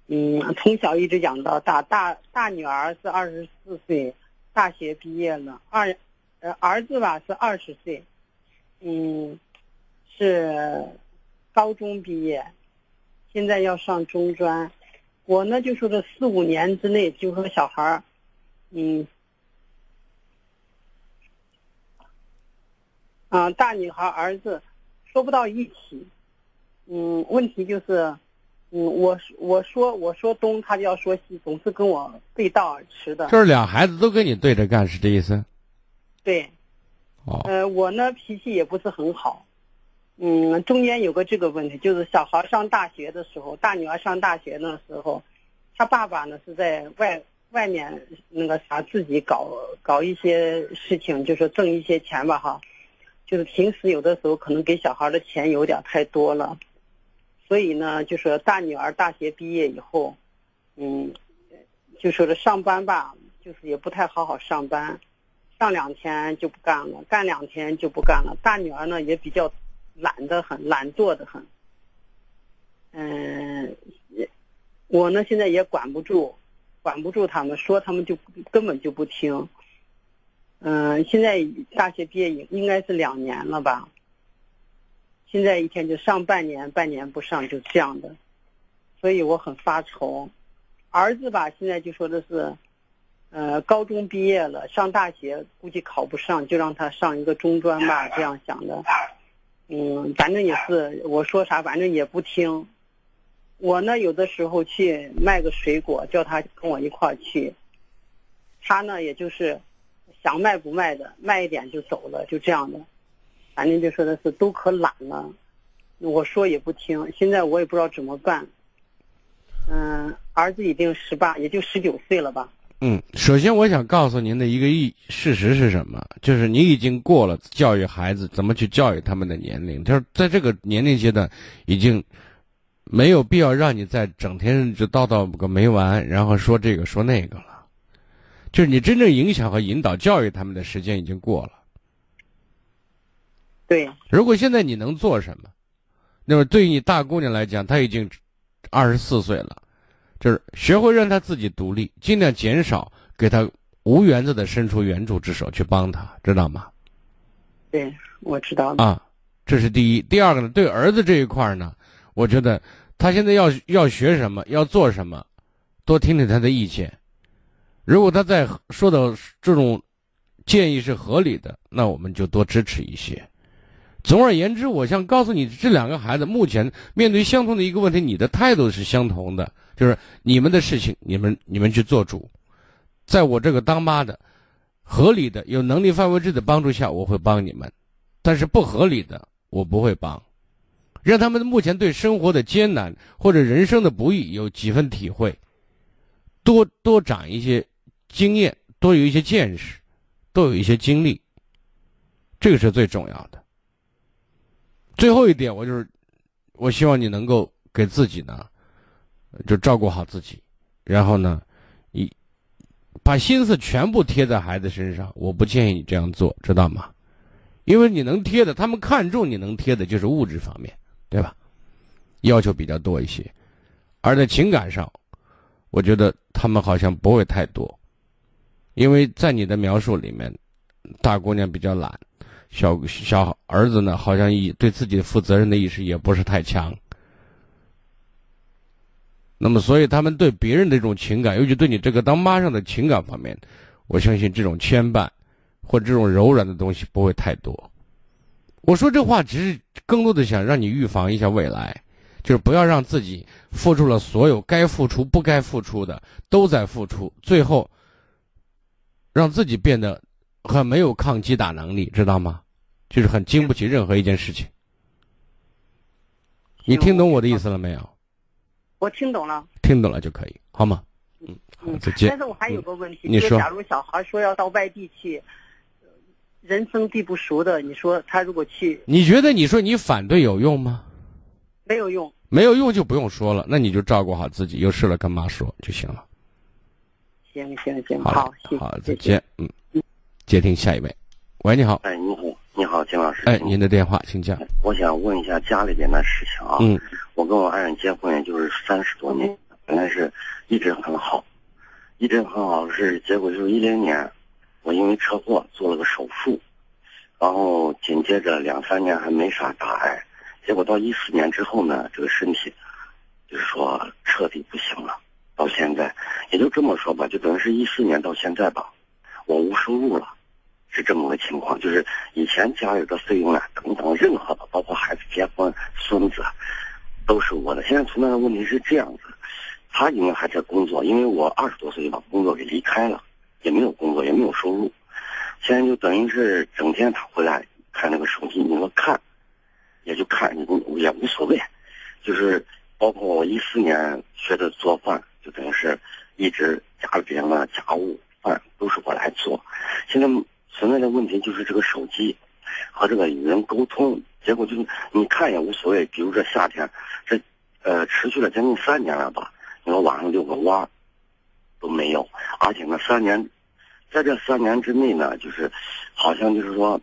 嗯，从小一直养到大，大大女儿是二十四岁，大学毕业了，二，呃儿子吧是二十岁，嗯，是高中毕业，现在要上中专，我呢就说的四五年之内就和小孩儿，嗯。啊，大女孩儿子说不到一起，嗯，问题就是，嗯，我我说我说东，他就要说西，总是跟我背道而驰的。就是俩孩子都跟你对着干，是这意思？对。哦。呃，我呢脾气也不是很好，嗯，中间有个这个问题，就是小孩上大学的时候，大女儿上大学的时候，他爸爸呢是在外外面那个啥自己搞搞一些事情，就是挣一些钱吧，哈。就是平时有的时候可能给小孩的钱有点太多了，所以呢，就说大女儿大学毕业以后，嗯，就说的上班吧，就是也不太好好上班，上两天就不干了，干两天就不干了。大女儿呢也比较懒得很，懒惰的很。嗯，我呢现在也管不住，管不住他们，说他们就根本就不听。嗯，现在大学毕业应应该是两年了吧。现在一天就上半年，半年不上，就这样的，所以我很发愁。儿子吧，现在就说的是，呃，高中毕业了，上大学估计考不上，就让他上一个中专吧，这样想的。嗯，反正也是我说啥，反正也不听。我呢，有的时候去卖个水果，叫他跟我一块儿去。他呢，也就是想卖不卖的，卖一点就走了，就这样的。反正就说的是都可懒了，我说也不听。现在我也不知道怎么办。嗯，儿子已经十八，也就十九岁了吧。嗯，首先我想告诉您的一个意事实是什么？就是你已经过了教育孩子怎么去教育他们的年龄，就是在这个年龄阶段，已经没有必要让你再整天就叨叨个没完，然后说这个说那个了。就是你真正影响和引导教育他们的时间已经过了。对。如果现在你能做什么？那么对于你大姑娘来讲，她已经二十四岁了。就是学会让她自己独立，尽量减少给她无原则的伸出援助之手去帮她，知道吗？对，我知道。啊，这是第一。第二个呢，对儿子这一块呢，我觉得他现在要要学什么，要做什么，多听听他的意见。如果他在说的这种建议是合理的，那我们就多支持一些。总而言之，我想告诉你，这两个孩子目前面对相同的一个问题，你的态度是相同的。就是你们的事情，你们你们去做主，在我这个当妈的，合理的、有能力范围之的帮助下，我会帮你们；但是不合理的，我不会帮。让他们目前对生活的艰难或者人生的不易有几分体会，多多长一些经验，多有一些见识，多有一些经历，这个是最重要的。最后一点，我就是，我希望你能够给自己呢。就照顾好自己，然后呢，一把心思全部贴在孩子身上。我不建议你这样做，知道吗？因为你能贴的，他们看重你能贴的就是物质方面，对吧？要求比较多一些，而在情感上，我觉得他们好像不会太多，因为在你的描述里面，大姑娘比较懒，小小儿子呢，好像以对自己负责任的意识也不是太强。那么，所以他们对别人的这种情感，尤其对你这个当妈上的情感方面，我相信这种牵绊或这种柔软的东西不会太多。我说这话只是更多的想让你预防一下未来，就是不要让自己付出了所有该付出、不该付出的都在付出，最后让自己变得很没有抗击打能力，知道吗？就是很经不起任何一件事情。你听懂我的意思了没有？我听懂了，听懂了就可以，好吗？嗯嗯，再见。但是我还有个问题，你说，假如小孩说要到外地去，人生地不熟的，你说他如果去，你觉得你说你反对有用吗？没有用，没有用就不用说了，那你就照顾好自己，有事了跟妈说就行了。行行行，好，好，再见。嗯，接听下一位，喂，你好。哎，你好，你好，金老师。哎，您的电话，请讲。我想问一下家里边的事情啊。嗯。我跟我爱人结婚也就是三十多年，本来是一直很好，一直很好，是结果就是一零年，我因为车祸做了个手术，然后紧接着两三年还没啥大碍，结果到一四年之后呢，这个身体就是说彻底不行了，到现在也就这么说吧，就等于是一四年到现在吧，我无收入了，是这么个情况，就是以前家里的费用啊等等任何的，包括孩子结婚、孙子。都是我的。现在存在的问题是这样子，他因为还在工作，因为我二十多岁就把工作给离开了，也没有工作，也没有收入。现在就等于是整天他回来看那个手机，你说看，也就看，也无所谓。就是包括我一四年学的做饭，就等于是一直家里边的家务饭都是我来做。现在存在的问题就是这个手机。和这个与人沟通，结果就是你看也无所谓。比如这夏天，这呃持续了将近三年了吧？你说晚上遛个弯都没有，而且呢三年，在这三年之内呢，就是好像就是说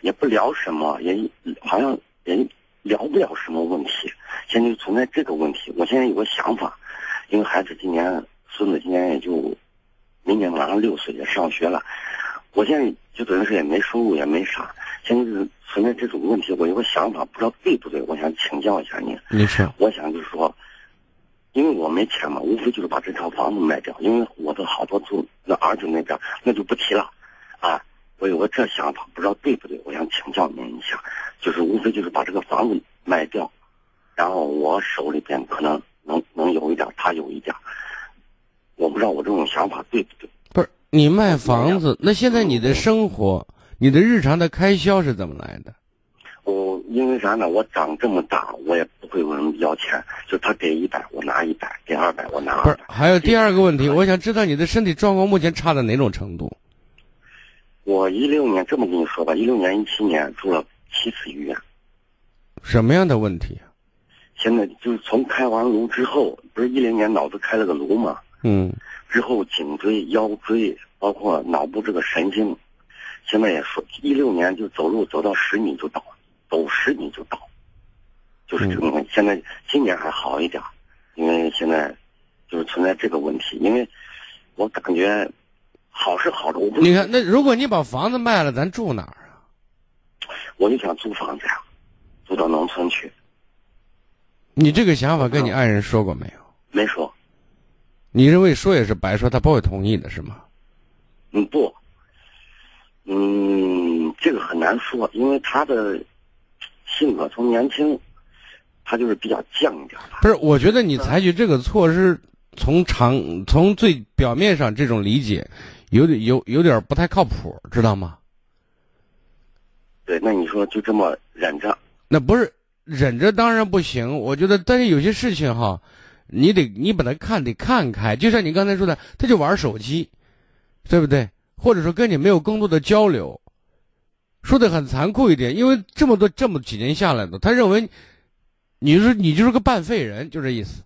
也不聊什么，也好像也聊不了什么问题。现在就存在这个问题。我现在有个想法，因为孩子今年孙子今年也就明年马上六岁，也上学了。我现在就等于是也没收入，也没啥。现在是存在这种问题，我有个想法，不知道对不对，我想请教一下您。没事。我想就是说，因为。我没钱嘛，无非就是把这套房子卖掉，因为我的好多住那儿子那边那就不提了，啊，我有个这想法，不知道对不对，我想请教您一下，就是无非就是把这个房子卖掉，然后我手里边可能能能有一点，他有一点，我不知道我这种想法对不对。不是你卖房子，那现在你的生活，你的日常的开销是怎么来的？我因为啥呢？我长这么大，我也不会问人要钱，就他给一百，我拿一百；给二百，我拿二百。还有第二个问题，我想知道你的身体状况目前差到哪种程度？我一六年这么跟你说吧，一六年、一七年住了七次医院。什么样的问题？现在就是从开完颅之后，不是一零年脑子开了个颅嘛？嗯。之后颈椎、腰椎，包括脑部这个神经，现在也说一六年就走路走到十米就倒。走十米就倒，就是这个。现在今年还好一点，因为现在就是存在这个问题。因为我感觉好是好的，我不。你看，那如果你把房子卖了，咱住哪儿啊？我就想租房子呀，租到农村去。你这个想法跟你爱人说过没有？没说。你认为说也是白说，他不会同意的是吗？嗯，不。嗯，这个很难说，因为他的。性格从年轻，他就是比较犟一点。不是，我觉得你采取这个措施，从长从最表面上这种理解，有点有有点不太靠谱，知道吗？对，那你说就这么忍着？那不是忍着，当然不行。我觉得，但是有些事情哈，你得你把它看得看开。就像你刚才说的，他就玩手机，对不对？或者说跟你没有更多的交流。说的很残酷一点，因为这么多这么几年下来的，他认为，你是你就是个半废人，就这意思。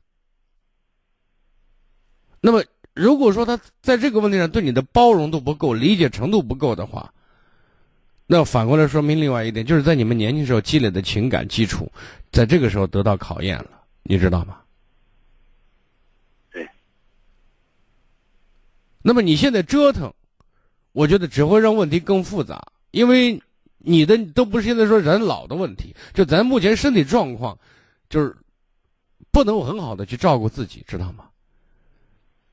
那么，如果说他在这个问题上对你的包容度不够、理解程度不够的话，那反过来说明另外一点，就是在你们年轻时候积累的情感基础，在这个时候得到考验了，你知道吗？对。那么你现在折腾，我觉得只会让问题更复杂，因为。你的都不是现在说人老的问题，就咱目前身体状况，就是不能很好的去照顾自己，知道吗？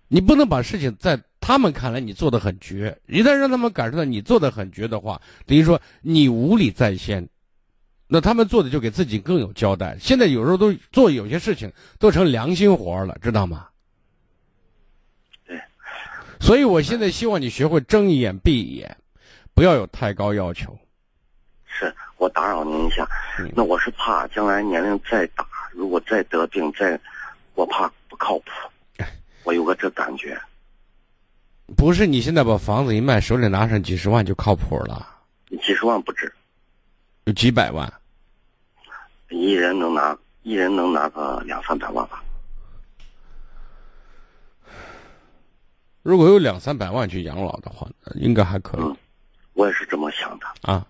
你不能把事情在他们看来你做的很绝，一旦让他们感受到你做的很绝的话，等于说你无理在先，那他们做的就给自己更有交代。现在有时候都做有些事情都成良心活了，知道吗？对，所以我现在希望你学会睁一眼闭一眼，不要有太高要求。是我打扰您一下，那我是怕将来年龄再大，如果再得病，再我怕不靠谱。我有个这感觉。不是你现在把房子一卖，手里拿上几十万就靠谱了？几十万不止，有几百万。一人能拿，一人能拿个两三百万吧。如果有两三百万去养老的话，应该还可以。我也是这么想的啊。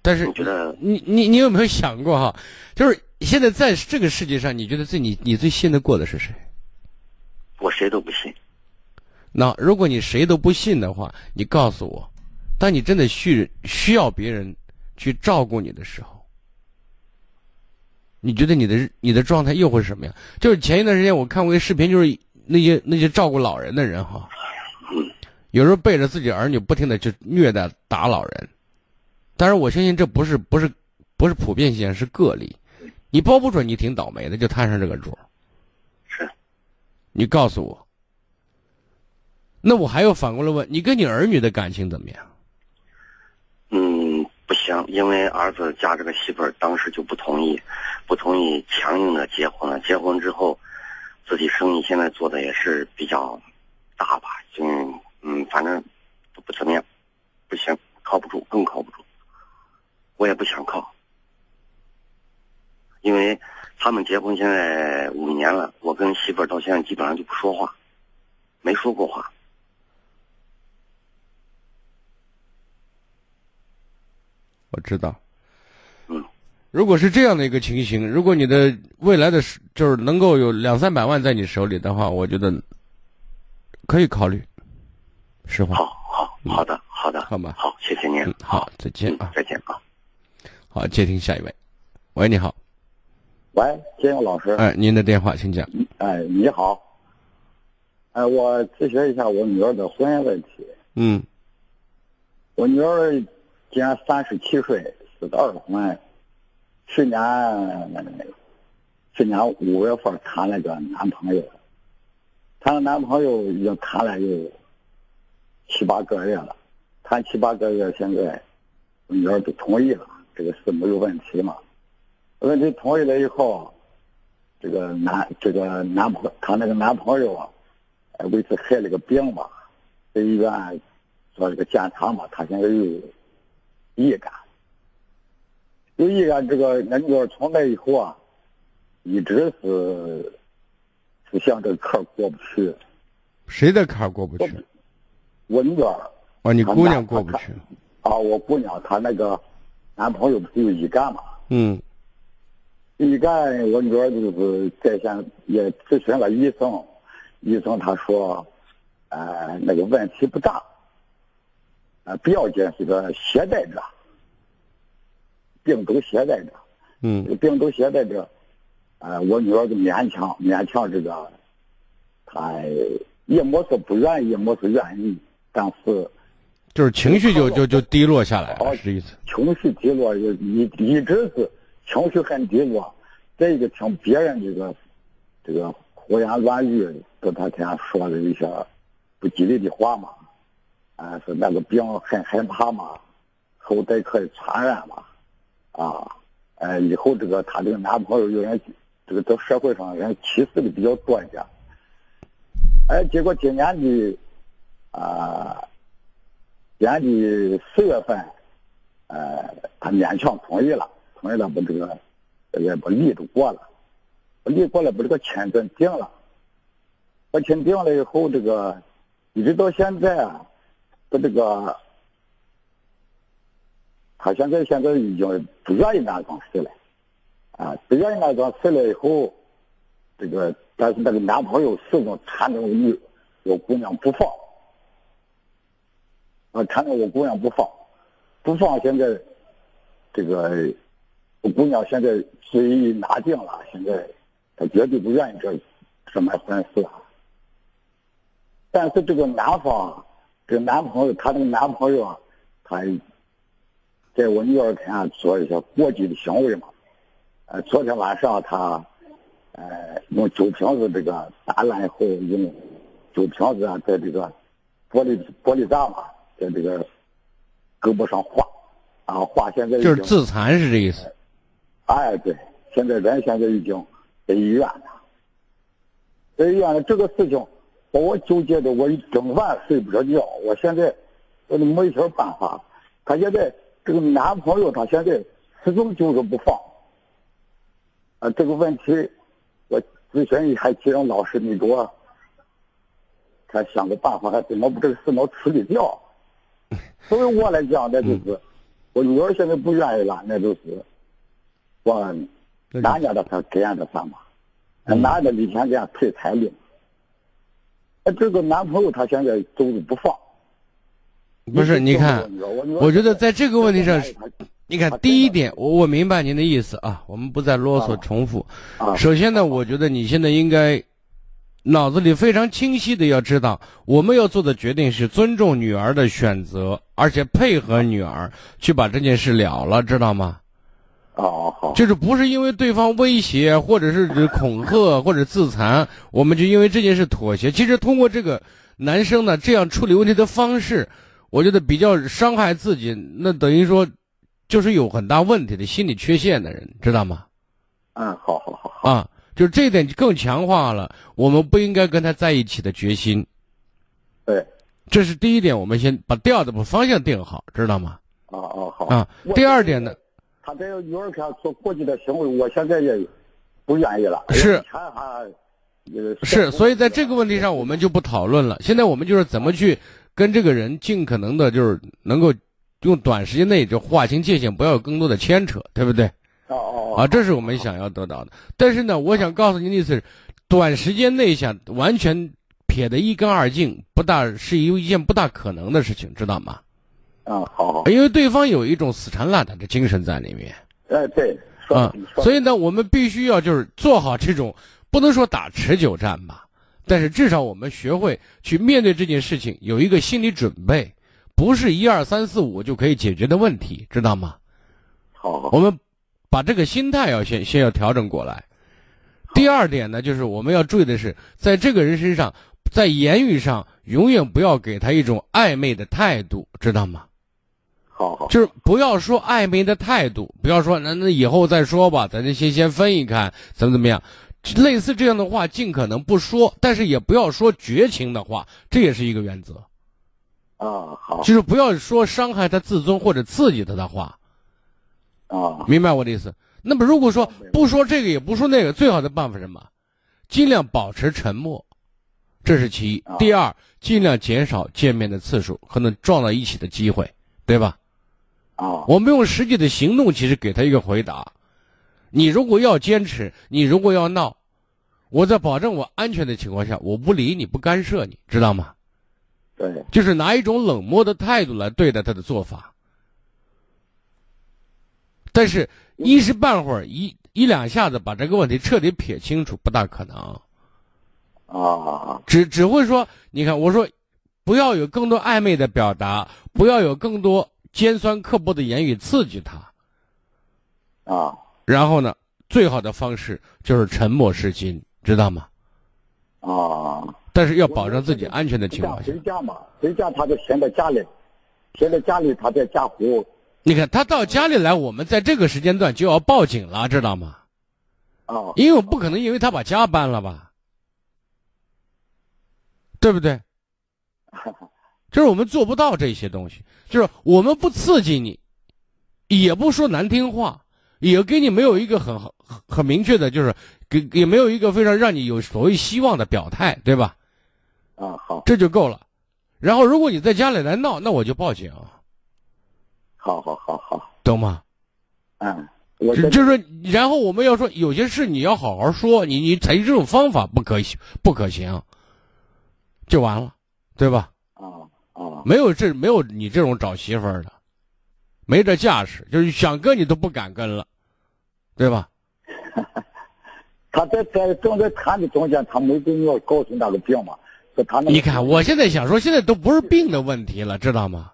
但是你觉得你你你有没有想过哈？就是现在在这个世界上，你觉得最你你最信得过的是谁？我谁都不信。那如果你谁都不信的话，你告诉我，当你真的需需要别人去照顾你的时候，你觉得你的你的状态又会是什么样？就是前一段时间我看过一个视频，就是那些那些照顾老人的人哈，有时候背着自己儿女不停的去虐待打老人。但是我相信这不是不是不是普遍现象，是个例。你包不准你挺倒霉的，就摊上这个主。你告诉我。那我还要反过来问你，跟你儿女的感情怎么样？嗯，不行，因为儿子嫁这个媳妇儿，当时就不同意，不同意强硬的结婚了。结婚之后，自己生意现在做的也是比较大吧，就嗯，反正都不怎么样，不行，靠不住，更靠不住。我也不想靠，因为他们结婚现在五年了，我跟媳妇儿到现在基本上就不说话，没说过话。我知道，嗯，如果是这样的一个情形，如果你的未来的就是能够有两三百万在你手里的话，我觉得可以考虑。实话，好好好的好的，好吧，好，谢谢您，好，再见啊，再见啊。好，接听下一位。喂，你好。喂，金勇老师。哎，您的电话，请讲。哎，你好，哎，我咨询一下我女儿的婚姻问题。嗯，我女儿今年三十七岁，是个二婚，去年去年五月份谈了个男朋友，谈了男朋友已经谈了有七八个月了，谈七八个月，现在我女儿都同意了，这个是没有问题嘛？问题同意了以后，这个男这个男朋她那个男朋友啊。哎，为此害了个病吧，在医院做这个检查嘛，他现在有乙肝，有乙肝这个，俺女儿从那以后啊，一直是是向这个坎过不去。谁的坎过不去？我女儿。哦，你姑娘过不去。啊，我姑娘她那个男朋友不是有乙肝嘛？嗯。乙肝，我女儿就是在线也咨询了医生。医生他说，呃，那个问题不大，呃，不要紧，是个携带者，病毒携带者。嗯。病毒携带者，呃，我女儿就勉强勉强这个，她也没说不愿意，没说愿意，但是就是情绪就就就低落下来了，是意思。情绪低落，一一直是情绪很低落。再一个，听别人这个这个。胡言乱语，跟他天说的一些不吉利的话嘛，啊，是那个病很害怕嘛，后代可以传染嘛，啊，哎，以后这个她这个男朋友有人这个在社会上人歧视的比较多一点，哎，结果今年的啊，年的四月份，呃，他勉强同意了，同意了，把这个也把离都过了。离过了，把这个签证定了。把签定了以后，这个一直到现在啊，他这个他现在现在已经不愿意安装事了，啊，不愿意安装事了以后，这个但是那个男朋友始终缠着我我姑娘不放，啊，缠着我姑娘不放，不放。现在这个我姑娘现在虽拿定了，现在。她绝对不愿意这这么婚事啊！但是这个男方，这个男朋友，他那个男朋友啊，他在我女儿前做一些过激的行为嘛。呃，昨天晚上他，呃，用酒瓶子这个打烂以后，用酒瓶子啊，在这个玻璃玻璃渣嘛，在这个胳膊上划，啊划，现在就是自残是这意思。哎，对，现在人现在已经。在医院了，在医院了，这个事情把我纠结的，我一整晚睡不着觉。我现在我都没一点办法。他现在这个男朋友，他现在始终就是不放。啊，这个问题我咨询一下其中老师，你给我看想个办法，还怎么把这个事能处理掉？作为我来讲，那就是我女儿现在不愿意了，那就是我。男家的他给俺的算嘛？男的以前给俺退彩礼。哎，这个男朋友他现在都是不放。不是，你看，我觉得在这个问题上，你看，第一点，我我明白您的意思啊，我们不再啰嗦重复。首先呢，我觉得你现在应该脑子里非常清晰的要知道，我们要做的决定是尊重女儿的选择，而且配合女儿去把这件事了了，知道吗？哦，好，就是不是因为对方威胁，或者是恐吓，或者自残，我们就因为这件事妥协。其实通过这个男生呢这样处理问题的方式，我觉得比较伤害自己，那等于说就是有很大问题的心理缺陷的人，知道吗？嗯，好好好好啊，就是这一点更强化了我们不应该跟他在一起的决心。对，这是第一点，我们先把调子把方向定好，知道吗？哦哦好啊。第二点呢？他在幼儿园做过激的行为，我现在也不愿意了。是，是，所以在这个问题上，我们就不讨论了。现在我们就是怎么去跟这个人尽可能的，就是能够用短时间内就划清界限，不要有更多的牵扯，对不对？哦哦啊，这是我们想要得到的。但是呢，我想告诉您的意思是，短时间内想完全撇得一干二净，不大是一一件不大可能的事情，知道吗？啊，好好，因为对方有一种死缠烂打的精神在里面。哎，对，啊，所以呢，我们必须要就是做好这种，不能说打持久战吧，但是至少我们学会去面对这件事情，有一个心理准备，不是一二三四五就可以解决的问题，知道吗？好，我们把这个心态要先先要调整过来。第二点呢，就是我们要注意的是，在这个人身上，在言语上永远不要给他一种暧昧的态度，知道吗？好好，就是不要说暧昧的态度，不要说那那以后再说吧，咱就先先分一看，怎么怎么样，类似这样的话尽可能不说，但是也不要说绝情的话，这也是一个原则。啊，好，就是不要说伤害他自尊或者刺激他的话。啊，明白我的意思？那么如果说不说这个也不说那个，最好的办法是什么？尽量保持沉默，这是其一。第二，尽量减少见面的次数，可能撞到一起的机会，对吧？啊，我们用实际的行动，其实给他一个回答。你如果要坚持，你如果要闹，我在保证我安全的情况下，我不理你，不干涉你，知道吗？对，就是拿一种冷漠的态度来对待他的做法。但是，一时半会儿，一一两下子把这个问题彻底撇清楚，不大可能。啊，只只会说，你看，我说，不要有更多暧昧的表达，不要有更多。尖酸刻薄的言语刺激他，啊，然后呢，最好的方式就是沉默是金，知道吗？啊，但是要保证自己安全的情况下。回家嘛，回家他就闲在家里，闲在家里，他在家胡。你看他到家里来，我们在这个时间段就要报警了，知道吗？啊，因为我不可能因为他把家搬了吧，对不对？就是我们做不到这些东西，就是我们不刺激你，也不说难听话，也给你没有一个很很很明确的，就是给也没有一个非常让你有所谓希望的表态，对吧？啊，好，这就够了。然后如果你在家里来闹，那我就报警。好好好好，懂吗？嗯，我就是说，然后我们要说有些事你要好好说，你你采取这种方法不可不可行，就完了，对吧？没有这没有你这种找媳妇儿的，没这架势，就是想跟你都不敢跟了，对吧？他在在正在谈的中间，他没跟我告诉那个病嘛，说他那个。你看，我现在想说，现在都不是病的问题了，知道吗？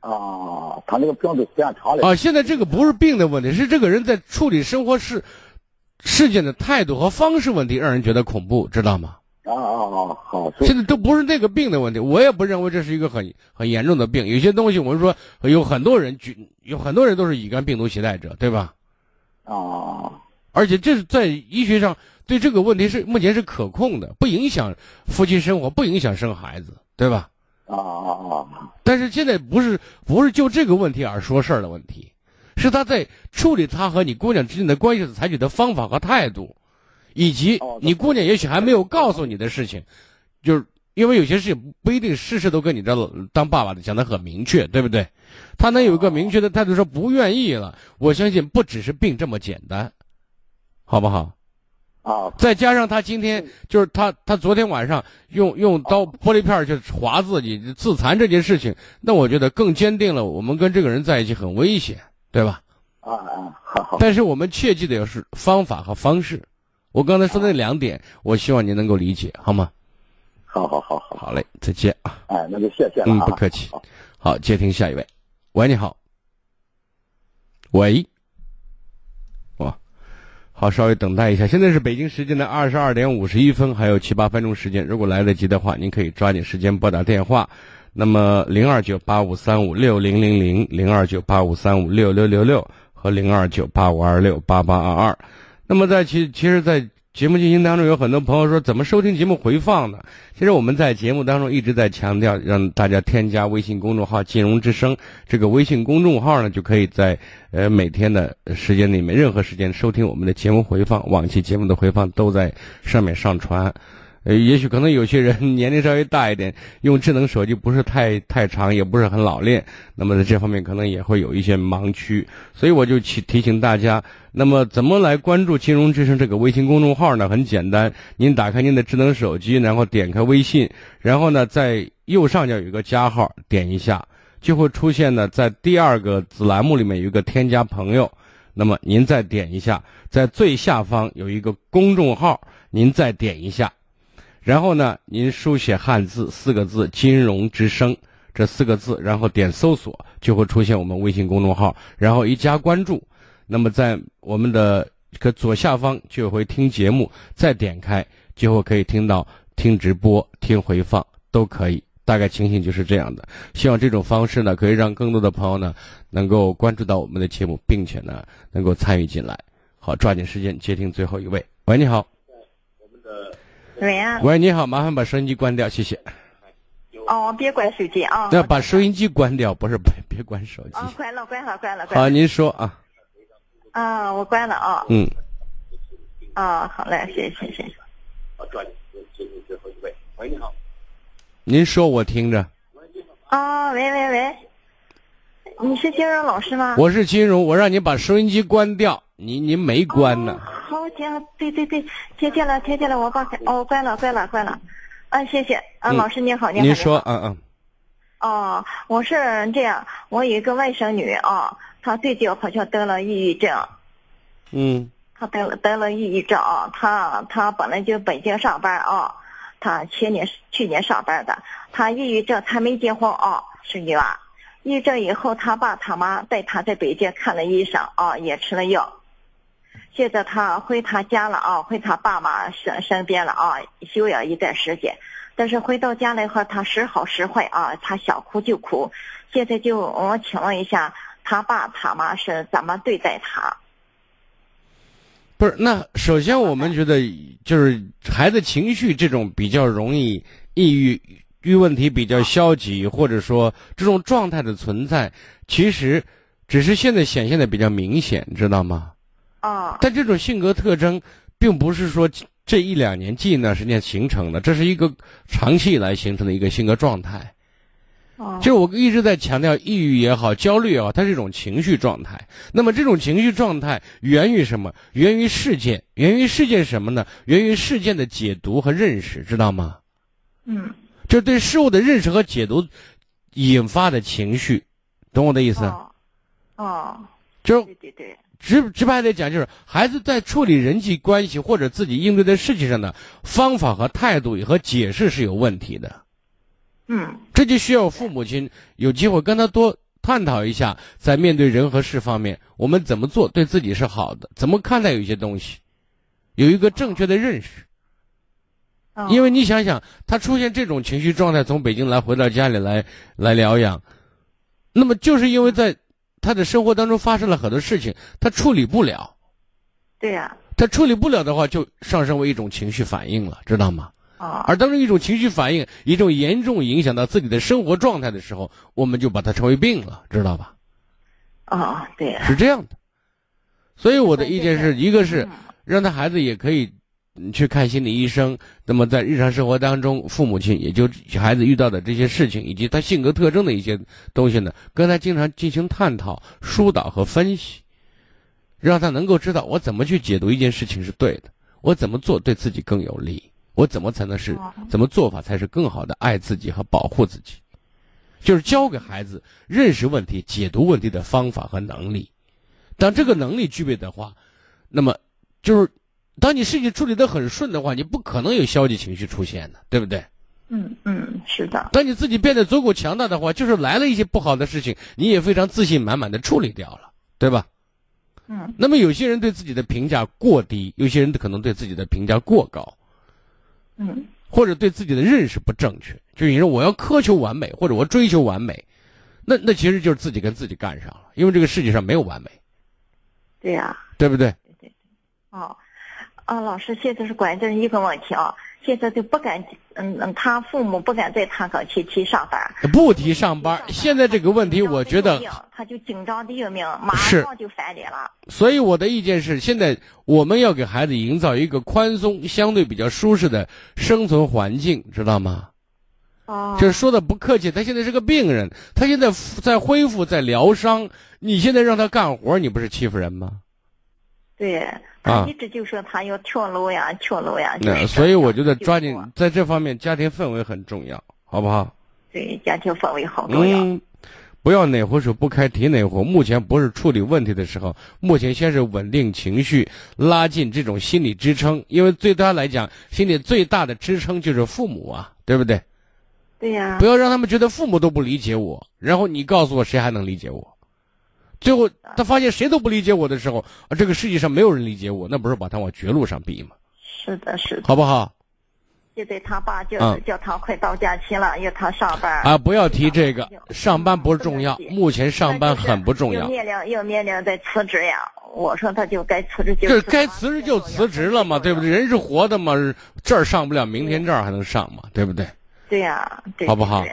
啊，他那个病都时间长了。啊，现在这个不是病的问题，是这个人在处理生活事事件的态度和方式问题，让人觉得恐怖，知道吗？啊啊啊！好，现在都不是那个病的问题，我也不认为这是一个很很严重的病。有些东西，我们说有很多人，有很多人都是乙肝病毒携带者，对吧？啊！而且这是在医学上对这个问题是目前是可控的，不影响夫妻生活，不影响生孩子，对吧？啊啊啊！但是现在不是不是就这个问题而说事儿的问题，是他在处理他和你姑娘之间的关系采取的方法和态度。以及你姑娘也许还没有告诉你的事情，就是因为有些事情不一定事事都跟你这当爸爸的讲的很明确，对不对？他能有一个明确的态度说不愿意了，我相信不只是病这么简单，好不好？啊！再加上他今天就是他他昨天晚上用用刀玻璃片去划自己自残这件事情，那我觉得更坚定了我们跟这个人在一起很危险，对吧？啊啊！好好。但是我们切记的要是方法和方式。我刚才说那两点，我希望您能够理解，好吗？好好好好，好嘞，再见啊！哎，那就谢谢了嗯，不客气。好，接听下一位。喂，你好。喂。哇，好，稍微等待一下。现在是北京时间的二十二点五十一分，还有七八分钟时间。如果来得及的话，您可以抓紧时间拨打电话。那么零二九八五三五六零零零零二九八五三五六六六六和零二九八五二六八八二二。那么在其其实，在节目进行当中，有很多朋友说怎么收听节目回放呢？其实我们在节目当中一直在强调，让大家添加微信公众号“金融之声”这个微信公众号呢，就可以在呃每天的时间里面，任何时间收听我们的节目回放，往期节目的回放都在上面上传。呃，也许可能有些人 年龄稍微大一点，用智能手机不是太太长，也不是很老练，那么在这方面可能也会有一些盲区，所以我就提提醒大家，那么怎么来关注“金融之声”这个微信公众号呢？很简单，您打开您的智能手机，然后点开微信，然后呢，在右上角有一个加号，点一下，就会出现呢，在第二个子栏目里面有一个添加朋友，那么您再点一下，在最下方有一个公众号，您再点一下。然后呢，您书写汉字四个字“金融之声”这四个字，然后点搜索，就会出现我们微信公众号，然后一加关注，那么在我们的这个左下方就会听节目，再点开就会可以听到听直播、听回放都可以。大概情形就是这样的。希望这种方式呢，可以让更多的朋友呢能够关注到我们的节目，并且呢能够参与进来。好，抓紧时间接听最后一位。喂，你好。喂啊。喂，你好，麻烦把收音机关掉，谢谢。哦，别关手机啊。要把收音机关掉，不是别别关手机。哦，关了，关了，关了，关了。好，您说啊。啊，我关了啊。嗯。啊，好嘞，谢谢，谢谢。好，抓紧接听最后一位。喂，你好。您说，我听着。啊，喂喂喂，你是金融老师吗？我是金融，我让你把收音机关掉，你您没关呢。好，行，对对对，听见了，听见了，我把哦关了，关了，关了。啊，谢谢啊，老师您好，您好。您说，嗯嗯。哦，我是这样，我有一个外甥女啊，她最近好像得了抑郁症。嗯。她得了得了抑郁症啊，她她本来就北京上班啊。她前年去年上班的，她抑郁症，她没结婚啊，是女娃。抑郁症以后，他爸他妈带他在北京看了医生啊，也吃了药。现在他回他家了啊，回他爸妈身身边了啊，休养一段时间。但是回到家了以后，他时好时坏啊，他想哭就哭。现在就我请问一下，他爸他妈是怎么对待他？不是，那首先我们觉得，就是孩子情绪这种比较容易抑郁、郁问题比较消极，或者说这种状态的存在，其实只是现在显现的比较明显，知道吗？啊。但这种性格特征，并不是说这一两年、近一段时间形成的，这是一个长期以来形成的一个性格状态。就是我一直在强调，抑郁也好，焦虑也好，它是一种情绪状态。那么这种情绪状态源于什么？源于事件，源于事件什么呢？源于事件的解读和认识，知道吗？嗯，就对事物的认识和解读引发的情绪，懂我的意思？哦，就对对对，直直白的讲，就是孩子在处理人际关系或者自己应对的事情上的方法和态度和解释是有问题的。嗯，这就需要父母亲有机会跟他多探讨一下，在面对人和事方面，我们怎么做对自己是好的，怎么看待有些东西，有一个正确的认识。因为你想想，他出现这种情绪状态，从北京来回到家里来来疗养，那么就是因为在他的生活当中发生了很多事情，他处理不了。对呀。他处理不了的话，就上升为一种情绪反应了，知道吗？啊而当这一种情绪反应，一种严重影响到自己的生活状态的时候，我们就把它称为病了，知道吧？啊，对，是这样的。所以我的意见是一个是让他孩子也可以去看心理医生。那么在日常生活当中，父母亲也就孩子遇到的这些事情以及他性格特征的一些东西呢，跟他经常进行探讨、疏导和分析，让他能够知道我怎么去解读一件事情是对的，我怎么做对自己更有利。我怎么才能是怎么做法才是更好的爱自己和保护自己？就是教给孩子认识问题、解读问题的方法和能力。当这个能力具备的话，那么就是当你事情处理的很顺的话，你不可能有消极情绪出现的，对不对？嗯嗯，是的。当你自己变得足够强大的话，就是来了一些不好的事情，你也非常自信满满的处理掉了，对吧？嗯。那么有些人对自己的评价过低，有些人可能对自己的评价过高。嗯，或者对自己的认识不正确，就你说我要苛求完美，或者我追求完美，那那其实就是自己跟自己干上了，因为这个世界上没有完美。对呀，对不对？对对。哦，啊，老师，现在是关键一个问题啊。现在就不敢，嗯嗯，他父母不敢在他岗去提上班。不提上班，现在这个问题，我觉得他就紧张的要命，马上就翻脸了。所以我的意见是，现在我们要给孩子营造一个宽松、相对比较舒适的生存环境，知道吗？哦。就是说的不客气，他现在是个病人，他现在在恢复，在疗伤。你现在让他干活，你不是欺负人吗？对。他一直就说他要跳楼呀，跳楼呀。那所以我觉得抓紧在这方面，家庭氛围很重要，好不好？对，家庭氛围好重要。嗯，不要哪壶水不开提哪壶。目前不是处理问题的时候，目前先是稳定情绪，拉近这种心理支撑。因为对他来讲，心里最大的支撑就是父母啊，对不对？对呀。不要让他们觉得父母都不理解我，然后你告诉我谁还能理解我？最后他发现谁都不理解我的时候，啊，这个世界上没有人理解我，那不是把他往绝路上逼吗？是的，是的。好不好？就对他爸就是叫他快到假期了，因为他上班啊，不要提这个，上班不是重要，目前上班很不重要。又面临又面临在辞职呀，我说他就该辞职就。这该辞职就辞职了嘛，对不对？人是活的嘛，这儿上不了，明天这儿还能上嘛，对不对？对呀，好不好？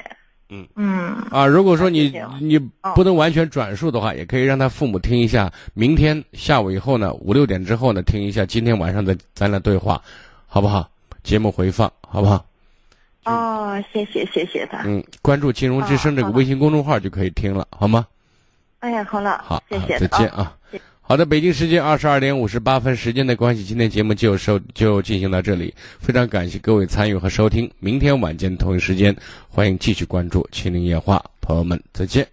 嗯嗯啊，如果说你你不能完全转述的话，也可以让他父母听一下，明天下午以后呢，五六点之后呢，听一下今天晚上的咱俩对话，好不好？节目回放好不好？哦，谢谢谢谢他。嗯，关注“金融之声”这个微信公众号就可以听了，好吗？哎呀，好了，好，谢谢，再见啊。好的，北京时间二十二点五十八分，时间的关系，今天节目就收就进行到这里。非常感谢各位参与和收听，明天晚间同一时间，欢迎继续关注《麒麟夜话》，朋友们再见。